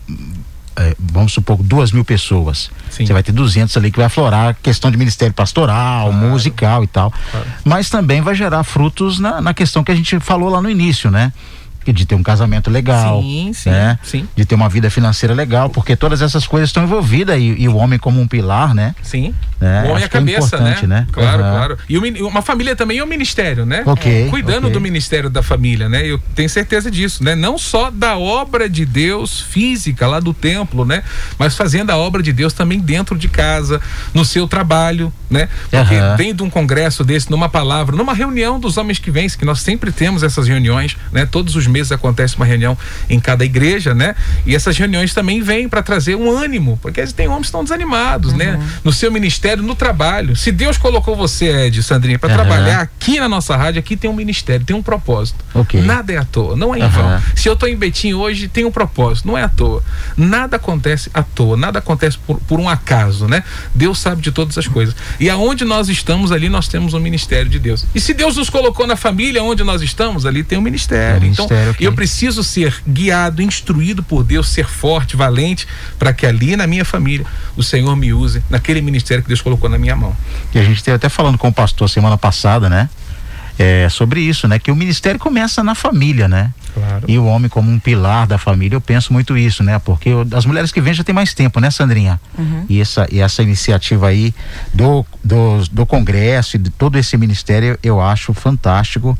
é, vamos supor, duas mil pessoas. Sim. Você vai ter 200 ali que vai aflorar questão de ministério pastoral, claro. musical e tal. Claro. Mas também vai gerar frutos na, na questão que a gente falou lá no início, né? De ter um casamento legal, sim, sim, né? Sim. De ter uma vida financeira legal, porque todas essas coisas estão envolvidas e, e o homem como um pilar, né? Sim. Né? O homem é a é cabeça, é né? né? Claro, uhum. claro. E o, uma família também é um ministério, né? Ok. É, cuidando okay. do ministério da família, né? Eu tenho certeza disso, né? Não só da obra de Deus física lá do templo, né? Mas fazendo a obra de Deus também dentro de casa, no seu trabalho, né? Porque uhum. vem de um congresso desse, numa palavra, numa reunião dos homens que vêm, que nós sempre temos essas reuniões, né? Todos os meses acontece uma reunião em cada igreja, né? E essas reuniões também vêm para trazer um ânimo, porque tem homens que estão desanimados, né? uhum. né? No seu ministério, no trabalho. Se Deus colocou você, Ed, Sandrinha, para uhum. trabalhar aqui na nossa rádio, aqui tem um ministério, tem um propósito. Okay. Nada é à toa, não é em uhum. vão. Se eu estou em Betim hoje, tem um propósito, não é à toa. Nada acontece à toa, nada acontece por, por um acaso, né? Deus sabe de todas as coisas. E aonde nós estamos ali, nós temos um ministério de Deus. E se Deus nos colocou na família onde nós estamos, ali tem um ministério. Um então, ministério, okay. eu preciso ser guiado, instruído por Deus, ser forte, valente, para que ali na minha família o Senhor me use naquele ministério que Deus colocou na minha mão. E a gente esteve até falando com o pastor semana passada, né? É, sobre isso, né? Que o ministério começa na família, né? Claro. E o homem como um pilar da família, eu penso muito isso, né? Porque as mulheres que vêm já tem mais tempo, né, Sandrinha? Uhum. E, essa, e essa iniciativa aí do, do, do Congresso e de todo esse ministério, eu acho fantástico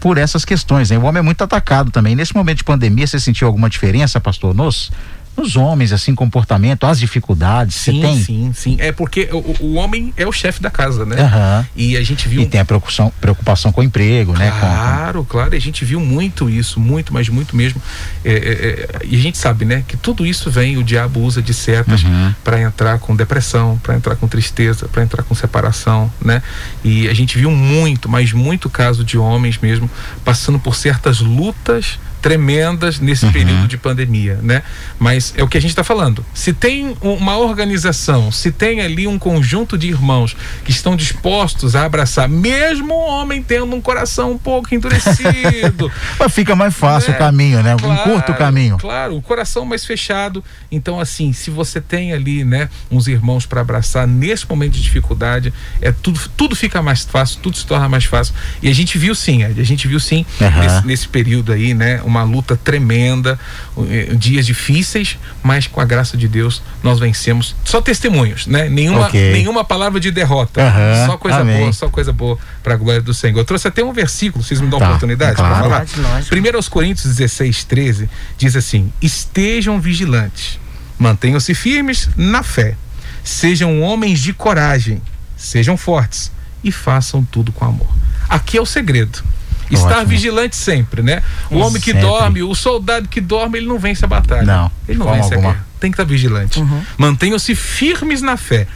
por essas questões. Né? O homem é muito atacado também. Nesse momento de pandemia, você sentiu alguma diferença, pastor Nos? Nos homens, assim, comportamento, as dificuldades? Você Sim, tem? sim, sim. É porque o, o homem é o chefe da casa, né? Aham. E a gente viu. E tem a preocupação, preocupação com o emprego, né? Com- Claro, claro. E a gente viu muito isso, muito, mas muito mesmo. É, é, é, e a gente sabe, né, que tudo isso vem, o diabo usa de setas Uhum. para entrar com depressão, para entrar com tristeza, para entrar com separação, né? E a gente viu muito, mas muito caso de homens mesmo passando por certas lutas tremendas nesse Uhum. período de pandemia, né? Mas é o que a gente está falando. Se tem um- uma organização, se tem ali um conjunto de irmãos que estão dispostos a abraçar, mesmo o homem tendo um coração um pouco endurecido, Mas fica mais fácil né? o caminho, né? um Claro, curto caminho. Claro, o coração mais fechado. Então, assim, se você tem ali, né, uns irmãos para abraçar nesse momento de dificuldade, é tudo, tudo fica mais fácil, tudo se torna mais fácil. E a gente viu sim, a gente viu sim Aham. nesse, nesse período aí, né, uma luta tremenda, eh, dias difíceis, mas com a graça de Deus nós vencemos. Só testemunhos, né? Nenhuma, Ok. nenhuma palavra de derrota. Aham, Só coisa amém. boa, só coisa boa para a glória do Senhor. Eu trouxe até um versículo, vocês me dão Tá, oportunidade claro. para falar? Lógico. Primeiro aos Coríntios 16, 13, diz assim: Estejam vigilantes, mantenham-se firmes na fé, sejam homens de coragem, sejam fortes e façam tudo com amor. Aqui é o segredo. Estar Ótimo. vigilante sempre, né? O Isso, homem que sempre. dorme, o soldado que dorme, ele não vence a batalha. Não, ele não vence alguma. a guerra. Tem que estar vigilante. Mantenham-se firmes na fé.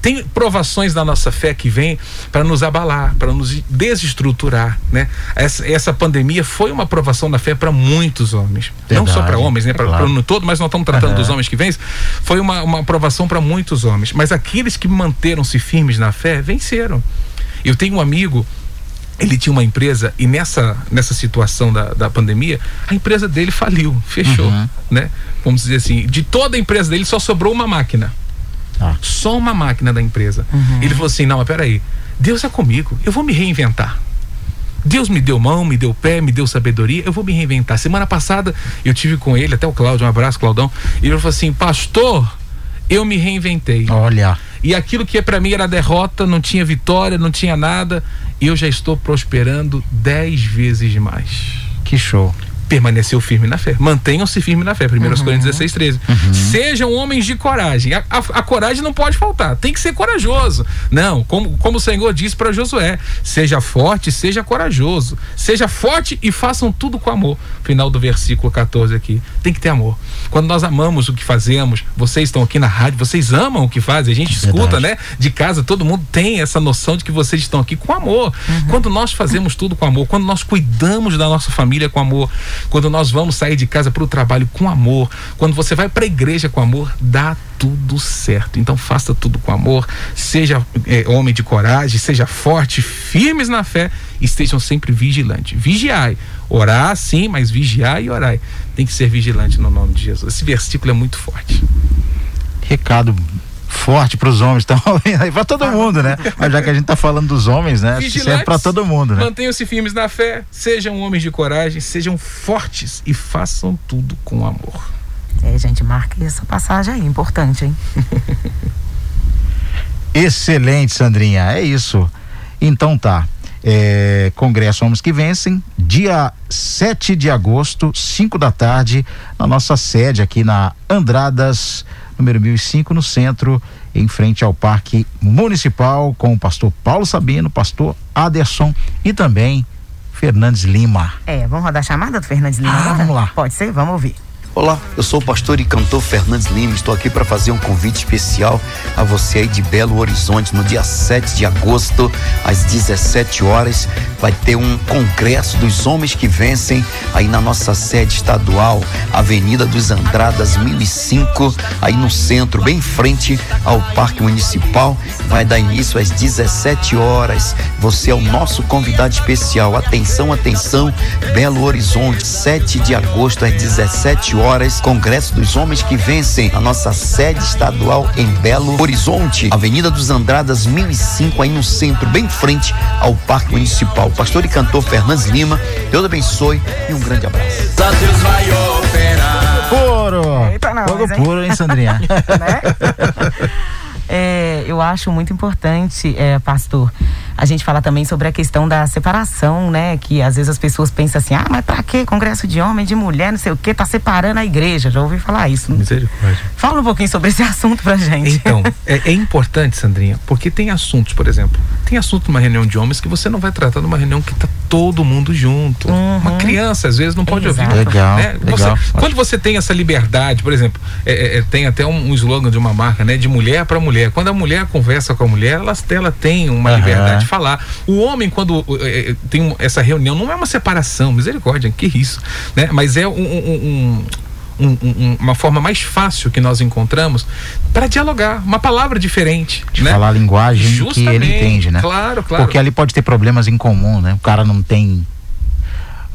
Tem provações da nossa fé que vêm para nos abalar, para nos desestruturar, né? Essa, essa pandemia foi uma provação da fé para muitos homens, não só Verdade, para homens, né? é Para claro. o mundo todo, mas nós estamos tratando Aham. dos homens que vêm. Foi uma, uma provação para muitos homens, mas aqueles que manteram-se firmes na fé venceram. Eu tenho um amigo ele tinha uma empresa e nessa, nessa situação da, da pandemia, a empresa dele faliu, fechou, Uhum. né? Vamos dizer assim, de toda a empresa dele só sobrou uma máquina. Tá. Só uma máquina da empresa. Ele falou assim: não, mas peraí, Deus é comigo, eu vou me reinventar. Deus me deu mão, me deu pé, me deu sabedoria, eu vou me reinventar. Semana passada eu tive com ele, até o Cláudio, um abraço, Claudão, e ele falou assim: Pastor, eu me reinventei. Olha, E aquilo que para mim era derrota, não tinha vitória, não tinha nada, eu já estou prosperando dez vezes mais. que show. Permaneceu firme na fé. Mantenham-se firme na fé. 1 Coríntios 16, 13. Sejam homens de coragem. A, a- a coragem não pode faltar. Tem que ser corajoso. Não, como, como o Senhor disse para Josué: seja forte, seja corajoso. Seja forte e façam tudo com amor. Final do versículo 14 aqui. Tem que ter amor. Quando nós amamos o que fazemos, vocês estão aqui na rádio, vocês amam o que fazem. A gente escuta, Verdade. né? De casa, todo mundo tem essa noção de que vocês estão aqui com amor. Quando nós fazemos tudo com amor, quando nós cuidamos da nossa família com amor, quando nós vamos sair de casa para o trabalho com amor, quando você vai para a igreja com amor, dá tudo certo. Então faça tudo com amor, seja eh, homem de coragem, seja forte, firmes na fé, e estejam sempre vigilantes. Vigiai. Orar sim, mas vigiai e orai. Tem que ser vigilante no nome de Jesus. Esse versículo é muito forte. Recado forte para os homens, aí para todo mundo, né? Mas já que a gente tá falando dos homens, né? Isso é para todo mundo, né? Mantenham-se firmes na fé, sejam homens de coragem, sejam fortes e façam tudo com amor. É, gente, marque essa passagem aí, importante, hein? Excelente, Sandrinha. É isso. Então tá. É, Congresso Homens que Vencem, dia 7 de agosto, 5 da tarde, na nossa sede aqui na Andradas, número 1005, no centro, em frente ao Parque Municipal, com o pastor Paulo Sabino, pastor Aderson e também Fernandes Lima. É, vamos rodar a chamada do Fernandes Lima? Ah, vamos lá. Pode ser? Vamos ouvir. Olá, eu sou o pastor e cantor Fernandes Lima. Estou aqui para fazer um convite especial a você aí de Belo Horizonte no dia 7 de agosto, às 17 horas. Vai ter um congresso dos homens que vencem aí na nossa sede estadual, Avenida dos Andradas 1005, aí no centro, bem em frente ao Parque Municipal. Vai dar início às 17 horas. Você é o nosso convidado especial. Atenção, atenção, Belo Horizonte, 7 de agosto às 17 horas, Congresso dos Homens que Vencem, a nossa sede estadual em Belo Horizonte, Avenida dos Andradas 1005, aí no centro, bem em frente ao Parque Municipal. Pastor e cantor Fernandes Lima, Deus abençoe e um grande abraço. Deus vai operar. Puro! Eita, nós, Fogo hein? puro, hein, Sandrinha? né? É, eu acho muito importante, é, pastor, a gente fala também sobre a questão da separação, né? Que às vezes as pessoas pensam assim, ah, mas pra que congresso de homem, de mulher, não sei o que, tá separando a igreja. Já ouvi falar isso. Misericórdia. Fala um pouquinho sobre esse assunto pra gente. Então, é, é importante, Sandrinha, porque tem assuntos, por exemplo, tem assunto numa reunião de homens que você não vai tratar numa reunião que tá todo mundo junto. Uhum. Uma criança, às vezes, não pode Exato. ouvir. Legal, né? legal. Você- quando você tem essa liberdade, por exemplo, é, é, é, tem até um, um slogan de uma marca, né? De mulher para mulher. Quando a mulher conversa com a mulher, ela, ela tem uma Aham. liberdade de falar. O homem, quando é, tem essa reunião, não é uma separação, misericórdia, que isso, né? Mas é um- um- um, um- um- uma forma mais fácil que nós encontramos para dialogar, uma palavra diferente, De né? falar a linguagem que ele Justamente, entende, né? Claro, claro. Porque ali pode ter problemas em comum, né? O cara não tem.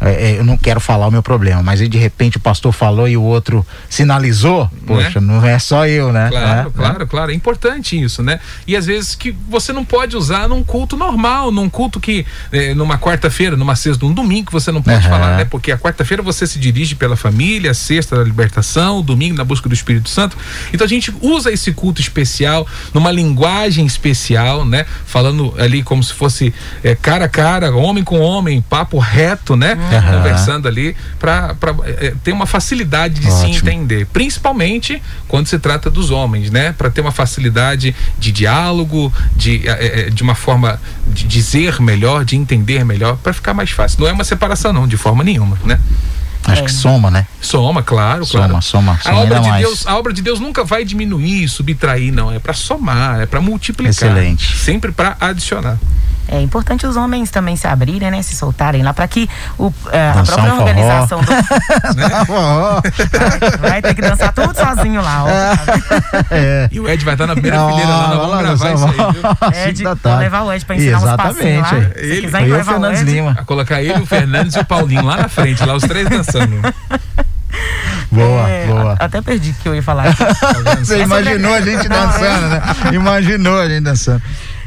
É, é, eu não quero falar o meu problema, mas aí de repente o pastor falou e o outro sinalizou, poxa, não é só eu, né? Claro, É, claro, claro. É importante isso, né? E às vezes que você não pode usar num culto normal, num culto que, eh, numa quarta-feira, numa sexta, num domingo que você não pode Aham. falar, né? Porque a quarta-feira você se dirige pela família, a sexta da libertação, o domingo na busca do Espírito Santo. Então a gente usa esse culto especial, numa linguagem especial, né? Falando ali como se fosse eh, cara a cara, homem com homem, papo reto, né? Aham. Conversando ali, para ter uma facilidade de se Ótimo. entender, principalmente quando se trata dos homens, né? Para ter uma facilidade de diálogo, de, eh, eh, de uma forma de dizer melhor, de entender melhor, para ficar mais fácil. Não é uma separação, não, de forma nenhuma, né? Acho que soma, né? Soma, claro, Soma, claro. soma, a soma obra ainda de mais. Deus, a obra de Deus nunca vai diminuir, subtrair, não. É para somar, é para multiplicar. Excelente. Sempre para adicionar. É importante os homens também se abrirem, né? Se soltarem lá para que o, eh, a própria um organização do, Ó, vai ter que dançar tudo sozinho lá. Ó. é. E o Ed vai estar na primeira Não, fileira lá, vai vamos lá, gravar isso aí? Ed, vou levar o Ed para ensinar uns passinhos lá. Exatamente. Se Ele- quiser Eu e o levar o Fernandes Ed, Lima. A colocar ele, o Fernandes e o Paulinho lá na frente, lá os três dançando. Boa, é, boa. a- Até perdi o que eu ia falar. aqui. Você É imaginou a gente é. dançando, né? Imaginou a gente dançando.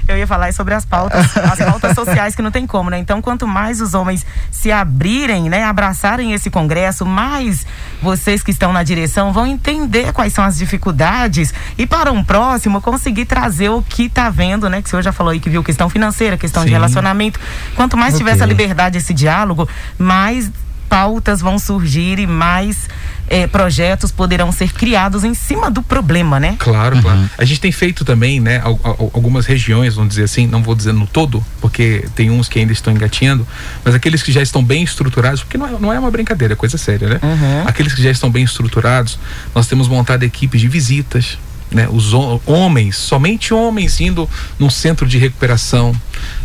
Eu ia falar sobre as pautas, as pautas sociais que não tem como, né? Então, quanto mais os homens se abrirem, né, abraçarem esse congresso, mais vocês que estão na direção vão entender quais são as dificuldades e para um próximo conseguir trazer o que tá vendo, né? Que o senhor já falou aí que viu questão financeira, questão de Sim. relacionamento. Quanto mais tiver Ok. essa liberdade, esse diálogo, mais pautas vão surgir e mais eh, projetos poderão ser criados em cima do problema, né? Claro, claro. A gente tem feito também, né, al- al- algumas regiões, vamos dizer assim, não vou dizer no todo, porque tem uns que ainda estão engatinhando, mas aqueles que já estão bem estruturados, porque não é, não é uma brincadeira, é coisa séria, né? Uhum. Aqueles que já estão bem estruturados, nós temos montado equipes de visitas, né? Os hom- homens, somente homens indo num centro de recuperação,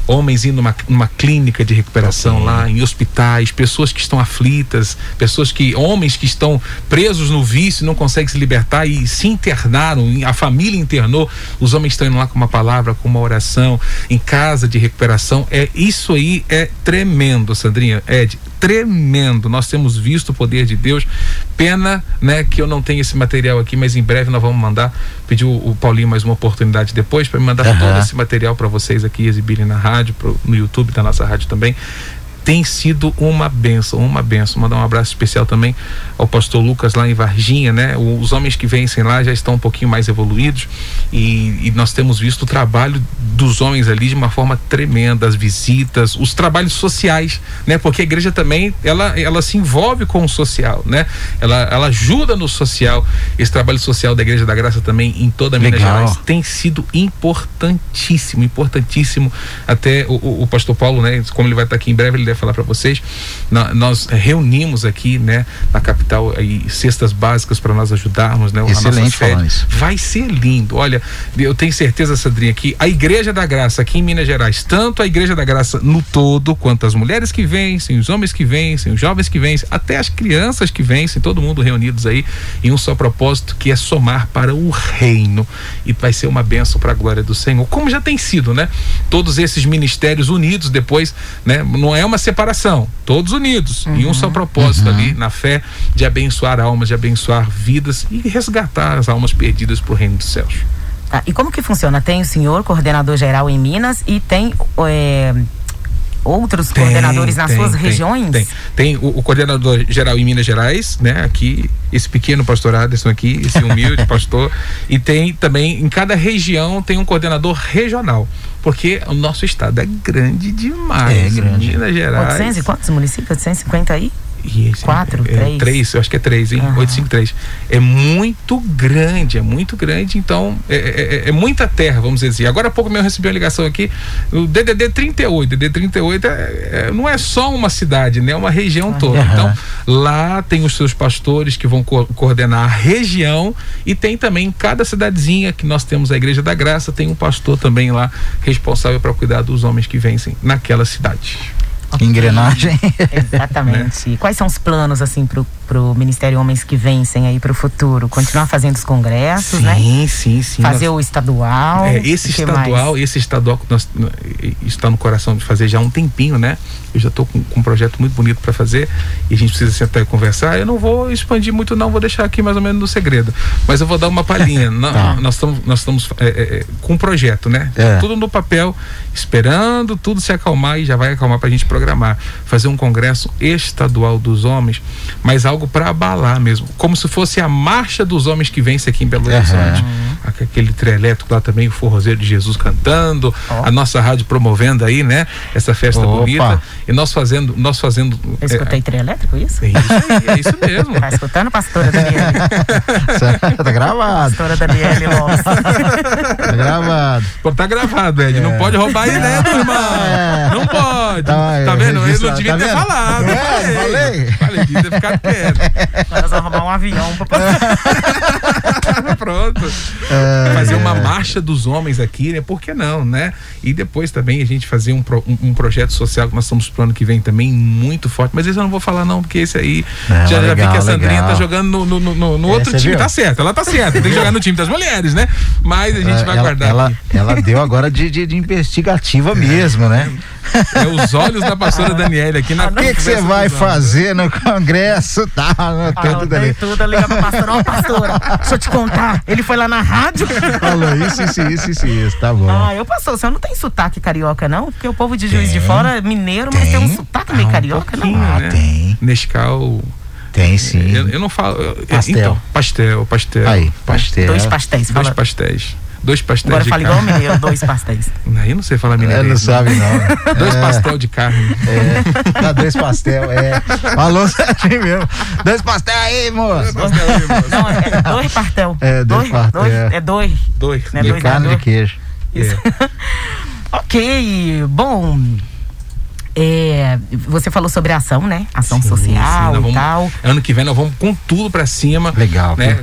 homens indo numa, numa clínica de recuperação lá, em hospitais, pessoas que estão aflitas, pessoas que, homens que estão presos no vício e não conseguem se libertar e se internaram, a família internou, os homens estão indo lá com uma palavra, com uma oração, em casa de recuperação. É isso aí é tremendo, Sandrinha, Ed, tremendo. Nós temos visto o poder de Deus. Pena, né, que eu não tenho esse material aqui, mas em breve nós vamos mandar. Pedir o, Paulinho mais uma oportunidade depois para me mandar Aham. todo esse material para vocês aqui exibirem na rádio, pro- no YouTube da nossa rádio também. Tem sido uma benção, uma benção. Mandar um abraço especial também ao pastor Lucas lá em Varginha, né? Os homens que vencem lá já estão um pouquinho mais evoluídos e, e nós temos visto o trabalho dos homens ali de uma forma tremenda, as visitas, os trabalhos sociais, né? Porque a igreja também, ela, ela se envolve com o social, né? Ela, ela ajuda no social. Esse trabalho social da Igreja da Graça também em toda Minas Legal. Gerais tem sido importantíssimo, importantíssimo. Até o, o- o pastor Paulo, né, como ele vai estar aqui em breve, ele deve falar para vocês. na- nós reunimos aqui, né, na capital aí cestas básicas para nós ajudarmos, né, Excelente isso. Vai ser lindo. Olha, eu tenho certeza, Sandrinha, que a Igreja da Graça aqui em Minas Gerais, tanto a Igreja da Graça no todo, quanto as mulheres que vencem, os homens que vencem, os jovens que vencem, até as crianças que vencem, todo mundo reunidos aí em um só propósito, que é somar para o reino. E vai ser uma bênção para a glória do Senhor, como já tem sido, né? Todos esses ministérios unidos depois, né? Não é uma separação, todos unidos em um só propósito ali, na fé de abençoar almas, de abençoar vidas e resgatar as almas perdidas para o reino dos céus. Tá, e como que funciona? Tem o senhor, coordenador geral em Minas, e tem é, outros tem, coordenadores nas tem, suas tem, regiões? Tem, tem o, o, coordenador geral em Minas Gerais, né? Aqui, esse pequeno pastor Aderson aqui, esse humilde pastor, e tem também, em cada região tem um coordenador regional porque o nosso estado é grande demais. É grande. Minas Gerais. 800 e quantos municípios? 850 aí? E esse Quatro, é, três? três, eu acho que é três, hein? Aham. 853. É muito grande, é muito grande, então é, é- é muita terra, vamos dizer assim. Agora há pouco mesmo eu recebi uma ligação aqui, o DDD 38. DDD 38 é, é- não é só uma cidade, né? É uma região toda. Então, lá tem os seus pastores que vão co- coordenar a região e tem também em cada cidadezinha que nós temos a Igreja da Graça, tem um pastor também lá responsável para cuidar dos homens que vencem naquela cidade. Engrenagem. Exatamente. E Quais são os planos, assim, pro, pro Ministério Homens que Vencem aí pro futuro? Continuar fazendo os congressos, né? Sim, sim, sim. Fazer Nós- o estadual. É, esse estadual, mais? esse estadual que nós, está no coração de fazer já há um tempinho, né? Eu já estou com, com um projeto muito bonito para fazer e a gente precisa sentar e conversar. Eu não vou expandir muito, não, vou deixar aqui mais ou menos no segredo. Mas eu vou dar uma palhinha. Tá. Nós estamos nós estamos é, é, é, com um projeto, né? É. Tudo no papel, esperando tudo se acalmar e já vai acalmar para a gente programar. Fazer um congresso estadual dos homens, mas algo para abalar mesmo. Como se fosse a marcha dos homens que vence aqui em Belo. Horizonte aquele trio elétrico lá também, o Forrozeiro de Jesus cantando, Ó. a nossa rádio promovendo aí, né? Essa festa Opa. bonita. E nós fazendo, nós fazendo. Eu escutei trio elétrico, isso? É, é isso aí, é isso mesmo. Tá escutando, pastora Daniele? tá gravado. pastora Daniele Lopes. Tá gravado. Pô, tá gravado, Ed. Não pode roubar a ideia do irmão. É. Não pode. Tá, Tá, eu vendo? Ele não devia tá ter vendo? falado. É, falei. falei. Falei, devia ter ficado quieto. Nós vamos arrumar um avião pra Pronto. É, fazer uma marcha dos homens aqui, né? Por que não, né? E depois também a gente fazer um, pro- um, um projeto social que nós estamos pro ano que vem também muito forte. Mas esse eu não vou falar, não, porque esse aí Não, já, já vi legal, que a Sandrinha legal. tá jogando no, no, no- no É, outro time. viu? Tá certo, ela tá certa. Tem que jogar no time das mulheres, né? Mas a gente vai ela, guardar. ela, aqui. ela deu agora de, de, de investigativa mesmo, né? É os olhos da pastora Daniela aqui na O que você vai homens. fazer no congresso? Tá, anotando tudo ali. tudo, liga pra pastora. Ó, pastora, deixa eu te contar. Ele foi lá na rádio. Falou isso, isso, isso, isso, isso, tá bom. Ah, eu pastor, o senhor não tem sotaque carioca, não? Porque o povo de Juiz de Tem. Fora é mineiro, mas tem um sotaque meio Ah, um carioca, não? Ah, né? tem. Nescau. Tem sim. Eu, eu não falo. eu- Pastel. Então, pastel, pastel. Aí, pastel. Dois pastéis. Dois Fala. pastéis. Dois pastéis Agora de fala igual carne. mineiro, dois pastéis. Aí eu não sei falar É, mineiro. não sabe não. Dois É, pastel de carne. É, dá dois pastel, é. Falou certinho mesmo. Dois pastel aí, moço. Não, é dois pastel. É, dois pastel. É dois. Dois. Né, De dois carne e dois. de queijo. Isso. ok, bom. É, você falou sobre a ação, né? Ação Sim, social sim, e vamos- tal. Ano que vem nós vamos com tudo pra cima. Legal, Né?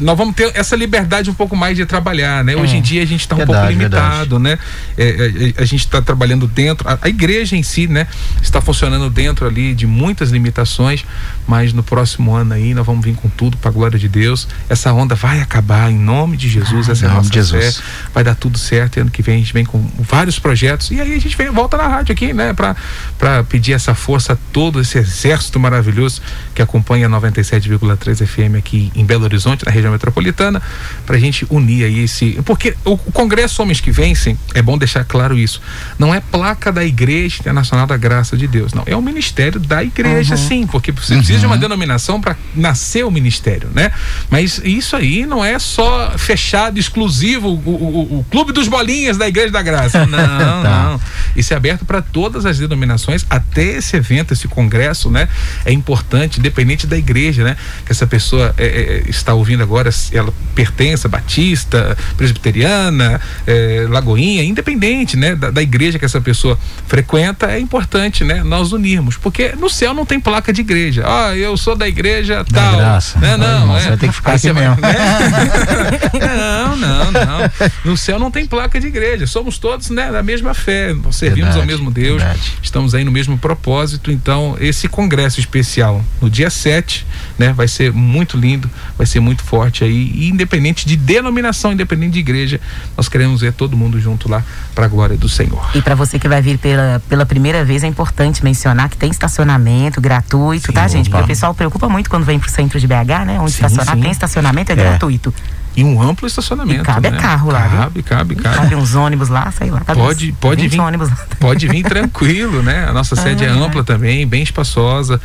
Nós vamos ter essa liberdade um pouco mais de trabalhar, né? Hoje em dia a gente está um Verdade, pouco limitado, né? É, é, a, gente está trabalhando dentro, a, a igreja em si, né? Está funcionando dentro ali de muitas limitações, mas no próximo ano aí nós vamos vir com tudo para a glória de Deus. Essa onda vai acabar em nome de Jesus, essa é nossa de Jesus. fé. Vai dar tudo certo. E ano que vem a gente vem com vários projetos e aí a gente vem, volta na rádio aqui, né? Para pedir essa força todo esse exército maravilhoso que acompanha a 97,3 FM aqui em Belo Horizonte, na região metropolitana, para a gente unir aí esse. Porque o, Congresso Homens que Vencem, é bom deixar claro isso, não é placa da Igreja Internacional da Graça de Deus, não. É o ministério da igreja, sim, porque você precisa de uma denominação para nascer o ministério, né? Mas isso aí não é só fechado, exclusivo, o, o- o clube dos bolinhas da Igreja da Graça. Não, Tá. não. Isso é aberto para todas as denominações, até esse evento, esse congresso, né? É importante, independente da igreja, né? Que essa pessoa é, é, está ouvindo agora, se ela pertence a Batista, Presbiteriana, é, Lagoinha, independente, né? Da, da igreja que essa pessoa frequenta, é importante, né? Nós unirmos, porque no céu não tem placa de igreja. Ah, eu sou da igreja Da tal. graça. Né? Não, irmão, é. você vai ter que ficar aqui vai- mesmo. né? não, não, não. No céu não tem placa de igreja. Somos todos né, da mesma fé. Servimos Verdade, ao mesmo Deus. verdade. Estamos aí no mesmo propósito. Então, esse congresso especial no dia 7, né, vai ser muito lindo, vai ser muito forte aí. E independente de denominação, independente de igreja, nós queremos ver todo mundo junto lá para a glória do Senhor. E para você que vai vir pela, pela primeira vez, é importante mencionar que tem estacionamento gratuito, Sim, tá, gente? Porque o pessoal preocupa muito quando vem pro centro de BH, né? Onde Sim, estacionar sim. tem estacionamento, é, É. gratuito. E um amplo estacionamento. E cabe né? carro lá? Cabe, cabe, cabe. Cabe uns ônibus lá, sei lá. Pode, uns pode 20 vir. ônibus lá. Pode vir tranquilo, né? A nossa sede é Ah. ampla também, bem espaçosa.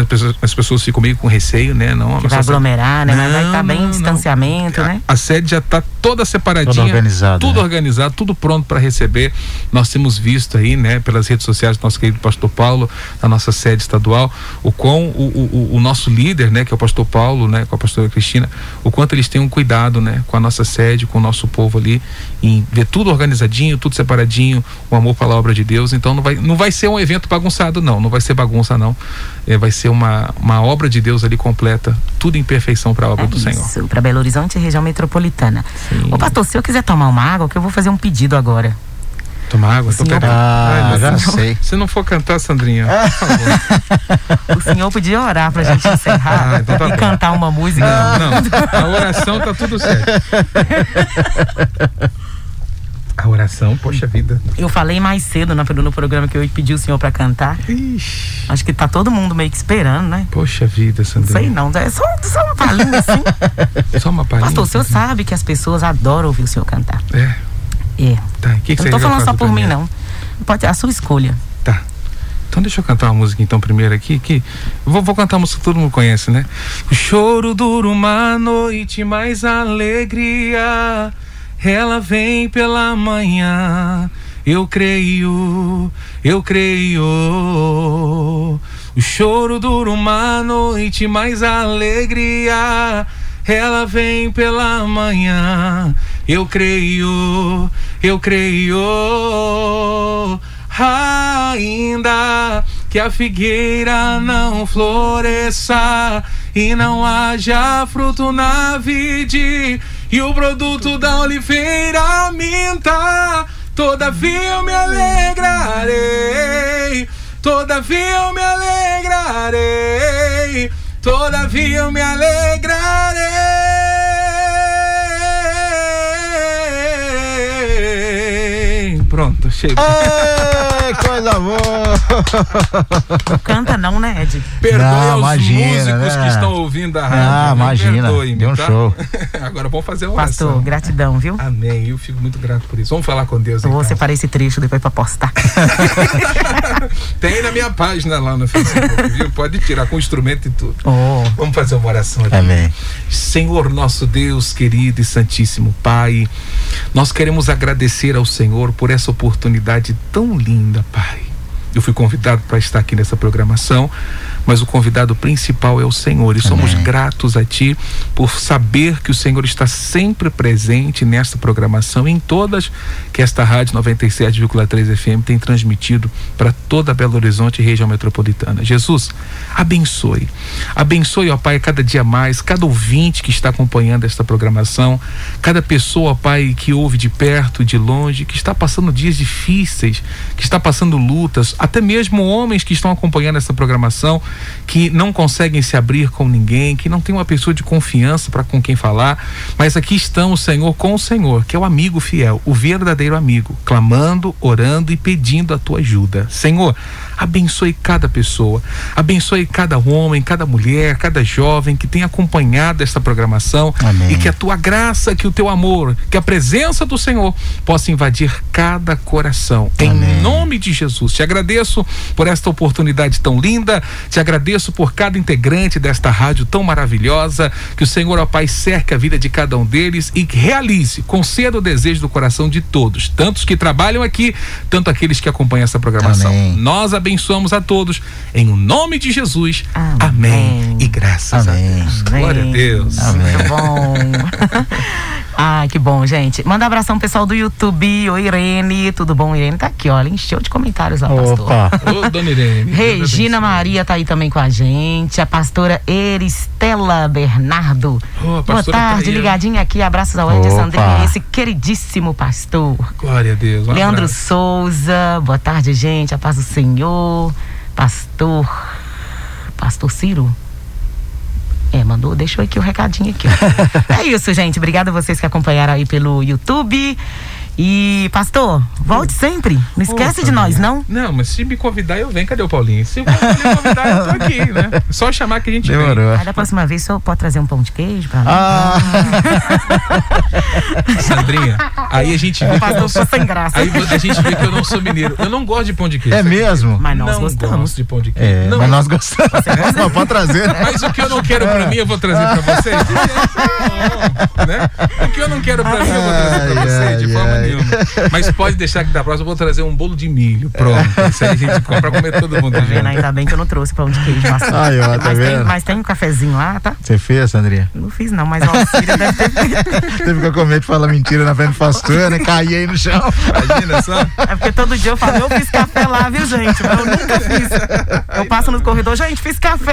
As, pessoas, as pessoas ficam meio com receio, né? Não, Que vai aglomerar, né? Mas vai estar bem não, em não. distanciamento, né? A, a sede já está toda separadinha, Toda organizada, tudo né? organizado, tudo pronto para receber. Nós temos visto aí, né, pelas redes sociais do nosso querido Pastor Paulo, da nossa sede estadual, o quão o, o, o nosso líder, né, que é o Pastor Paulo, né, com a Pastora Cristina, o quanto eles têm um cuidado, né, com a nossa sede, com o nosso povo ali, em ver tudo organizadinho, tudo separadinho, o amor pela obra de Deus. Então não vai, não vai ser um evento bagunçado, não, não vai ser bagunça, não. É, vai ser uma, uma obra de Deus ali completa, tudo em perfeição para a obra É do Senhor. isso, para Belo Horizonte e região metropolitana. Sim. Ô pastor, se eu quiser tomar uma água, que eu vou fazer um pedido agora. Tomar água? Então, Senhor- peraí. Ah, Ai, já Deus. sei. Se não for cantar, Sandrinha, por favor. O senhor podia orar pra gente encerrar Ah, então tá e bom. cantar uma música. Não, não. A oração tá tudo certo. A oração, poxa vida. Eu falei mais cedo no, no programa que eu pedi o senhor pra cantar. Ixi, Acho que tá todo mundo meio que esperando, né? poxa vida, Não Sandrinha. sei não, é só, só uma palhinha assim. Só uma palhinha. Pastor, o senhor sabe que as pessoas adoram ouvir o senhor cantar. É, É. tá. Que, que Eu não tô falando só por mim, não. Pode a sua escolha. Tá. Então deixa eu cantar uma música então primeiro aqui, que vou, vou cantar uma música que todo mundo conhece, né? O choro dura uma noite, mas a alegria ela vem pela manhã. Eu creio, eu creio. O choro dura uma noite, mas a alegria ela vem pela manhã. Eu creio, eu creio. Ainda que a figueira não floresça e não haja fruto na vide e o produto da oliveira minta, todavia eu me alegrarei. Todavia eu me alegrarei. Todavia eu me alegrarei. Chega. Ei, coisa boa! Canta não, né, Ed? Perdoe Não, aos imagina, músicos né? que estão ouvindo a rádio. Ah, imagina, deu um tá? show. Agora vamos fazer a oração. Pastor, gratidão, viu? Amém. Eu fico muito grato por isso. Vamos falar com Deus Eu vou então. separar esse trecho depois pra postar. Tem na minha página lá no Facebook, viu? Pode tirar com instrumento e tudo. Oh, Vamos fazer uma oração aqui. Amém. Senhor nosso Deus querido e Santíssimo Pai, nós queremos agradecer ao Senhor por essa oportunidade tão linda, Pai. Eu fui convidado para estar aqui nessa programação, mas o convidado principal é o Senhor e somos Amém. gratos a Ti por saber que o Senhor está sempre presente nesta programação, em todas que esta rádio 97,3 FM tem transmitido para toda Belo Horizonte e região metropolitana. Jesus, abençoe. Abençoe, ó Pai, cada dia mais, cada ouvinte que está acompanhando esta programação, cada pessoa, ó Pai, que ouve de perto e de longe, que está passando dias difíceis, que está passando lutas, até mesmo homens que estão acompanhando essa programação, que não conseguem se abrir com ninguém, que não tem uma pessoa de confiança para com quem falar, mas aqui estamos, Senhor, com o Senhor, que é o amigo fiel, o verdadeiro amigo, clamando, orando e pedindo a tua ajuda. Senhor, abençoe cada pessoa, abençoe cada homem, cada mulher, cada jovem que tem acompanhado esta programação Amém. e que a tua graça, que o teu amor, que a presença do Senhor possa invadir cada coração. Em Amém. nome de Jesus. Te agradeço por esta oportunidade tão linda, te agradeço por cada integrante desta rádio tão maravilhosa, que o Senhor, ó Pai, cerque a vida de cada um deles e realize, conceda o desejo do coração de todos, tantos que trabalham aqui, tanto aqueles que acompanham essa programação. Amém. Nós abençoamos a todos, em o nome de Jesus. Amém. Amém. E graças Amém. a Deus. Glória a Deus. Amém. Muito bom. ah, que bom, gente. Manda um abração pro pessoal do YouTube. Oi, Irene. Tudo bom? Irene tá aqui, olha. Encheu de comentários lá, pastor. Opa! Ô, dona Irene. Regina. Maria tá aí também com a gente. A pastora Eristela Bernardo. Ô, a Boa tá tarde, aí, ligadinha aqui. Abraços ao Ed Opa. Sandrinha, esse queridíssimo pastor. Glória a Deus. Um Leandro abraço. Souza, boa tarde, gente. A paz do Senhor. Pastor. Pastor Ciro. É, mandou, deixou aqui o recadinho aqui. é isso, gente. Obrigada a vocês que acompanharam aí pelo YouTube. E, pastor, volte sempre. Não esquece de nós, não? Não, mas se me convidar, eu venho. Cadê o Paulinho? Se me convidar, eu tô aqui, né? Só chamar que a gente vem. Demorou. Aí da próxima vez, o senhor pode trazer um pão de queijo pra mim? Ah, Sandrinha, aí a gente vê eu Pastor, não sou... sem graça. Aí a gente vê que eu não sou mineiro. Eu não gosto de pão de queijo. é mesmo? Mas nós não gostamos. gosto de pão de queijo. É, não, mas nós gostamos. Mas pode trazer, né? Mas o que eu não quero pra mim, eu vou trazer pra vocês. Não, né? O que eu não quero pra mim, eu vou trazer pra vocês, de forma ai. Nenhuma. Mas pode deixar que da próxima eu vou trazer um bolo de milho. Pronto. Isso aí a gente compra pra comer todo mundo Tá vendo? Ainda bem que eu não trouxe pão de queijo, pastor. Aí, ó, tá mas, tem, vendo? mas tem um cafezinho lá, tá? Você fez, Sandrinha? Não fiz não, mas o Alcira deve ter feito. Você ficou com medo de falar mentira na frente do pastor, né? Caí aí no chão. Imagina só. É porque todo dia eu falo, eu fiz café lá, viu, gente? Mas eu nunca fiz. Eu passo no corredor, gente, fiz café.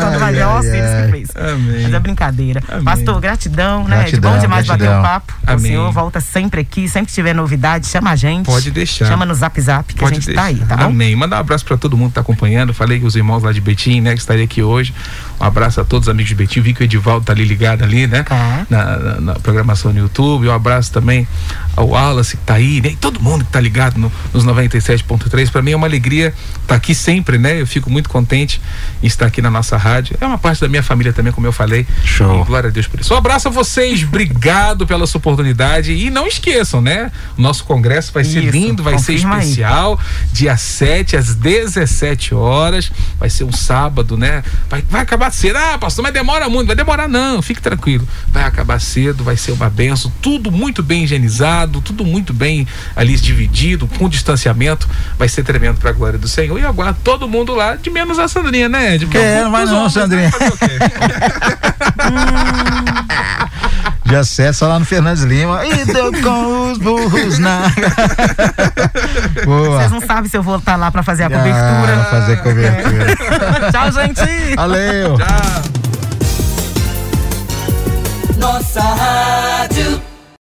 Quando vai ó, o ai, ai. que fez. Amém. Mas é brincadeira. Amém. Pastor, gratidão, né? Gratidão, de bom demais bater gratidão. o papo. O Amém. senhor volta sempre aqui, sempre que tiver novidade, chama a gente. Pode deixar. Chama no zap zap que a gente tá aí, tá bom? Amém. Mandar um abraço pra todo mundo que tá acompanhando. Falei que os irmãos lá de Betim, né, que estaria aqui hoje. Um abraço a todos os amigos de Betim. Vi que o Edivaldo tá ali ligado ali, né? Tá. Na, na- na programação no YouTube. Um abraço também ao Wallace que tá aí, né? E todo mundo que tá ligado no- nos 97.3. Pra mim é uma alegria estar aqui sempre, né? Eu fico muito contente em estar aqui na nossa rádio. É uma parte da minha família também, como eu falei. Show. E glória a Deus por isso. Um abraço a vocês. Obrigado pela sua oportunidade. E não esqueçam, né? O nosso congresso vai ser Isso, lindo, vai ser confirma aí. especial. Dia 7 às 17 horas. Vai ser um sábado, né? Vai, vai acabar cedo. Ah, pastor, mas demora muito. Vai demorar, não. Fique tranquilo. Vai acabar cedo, vai ser uma benção. Tudo muito bem higienizado, tudo muito bem ali dividido, com distanciamento. Vai ser tremendo pra glória do Senhor. E eu aguardo todo mundo lá, de menos a Sandrinha, né? Ed? Porque É, eu não? Sandrinha. Fazer o quê? Já sete, só lá no Fernandes Lima. E deu com os burros na. Boa. Vocês não sabem se eu vou estar lá pra fazer a Ah, cobertura. fazer cobertura. Tchau, gente. Valeu. Nossa Rádio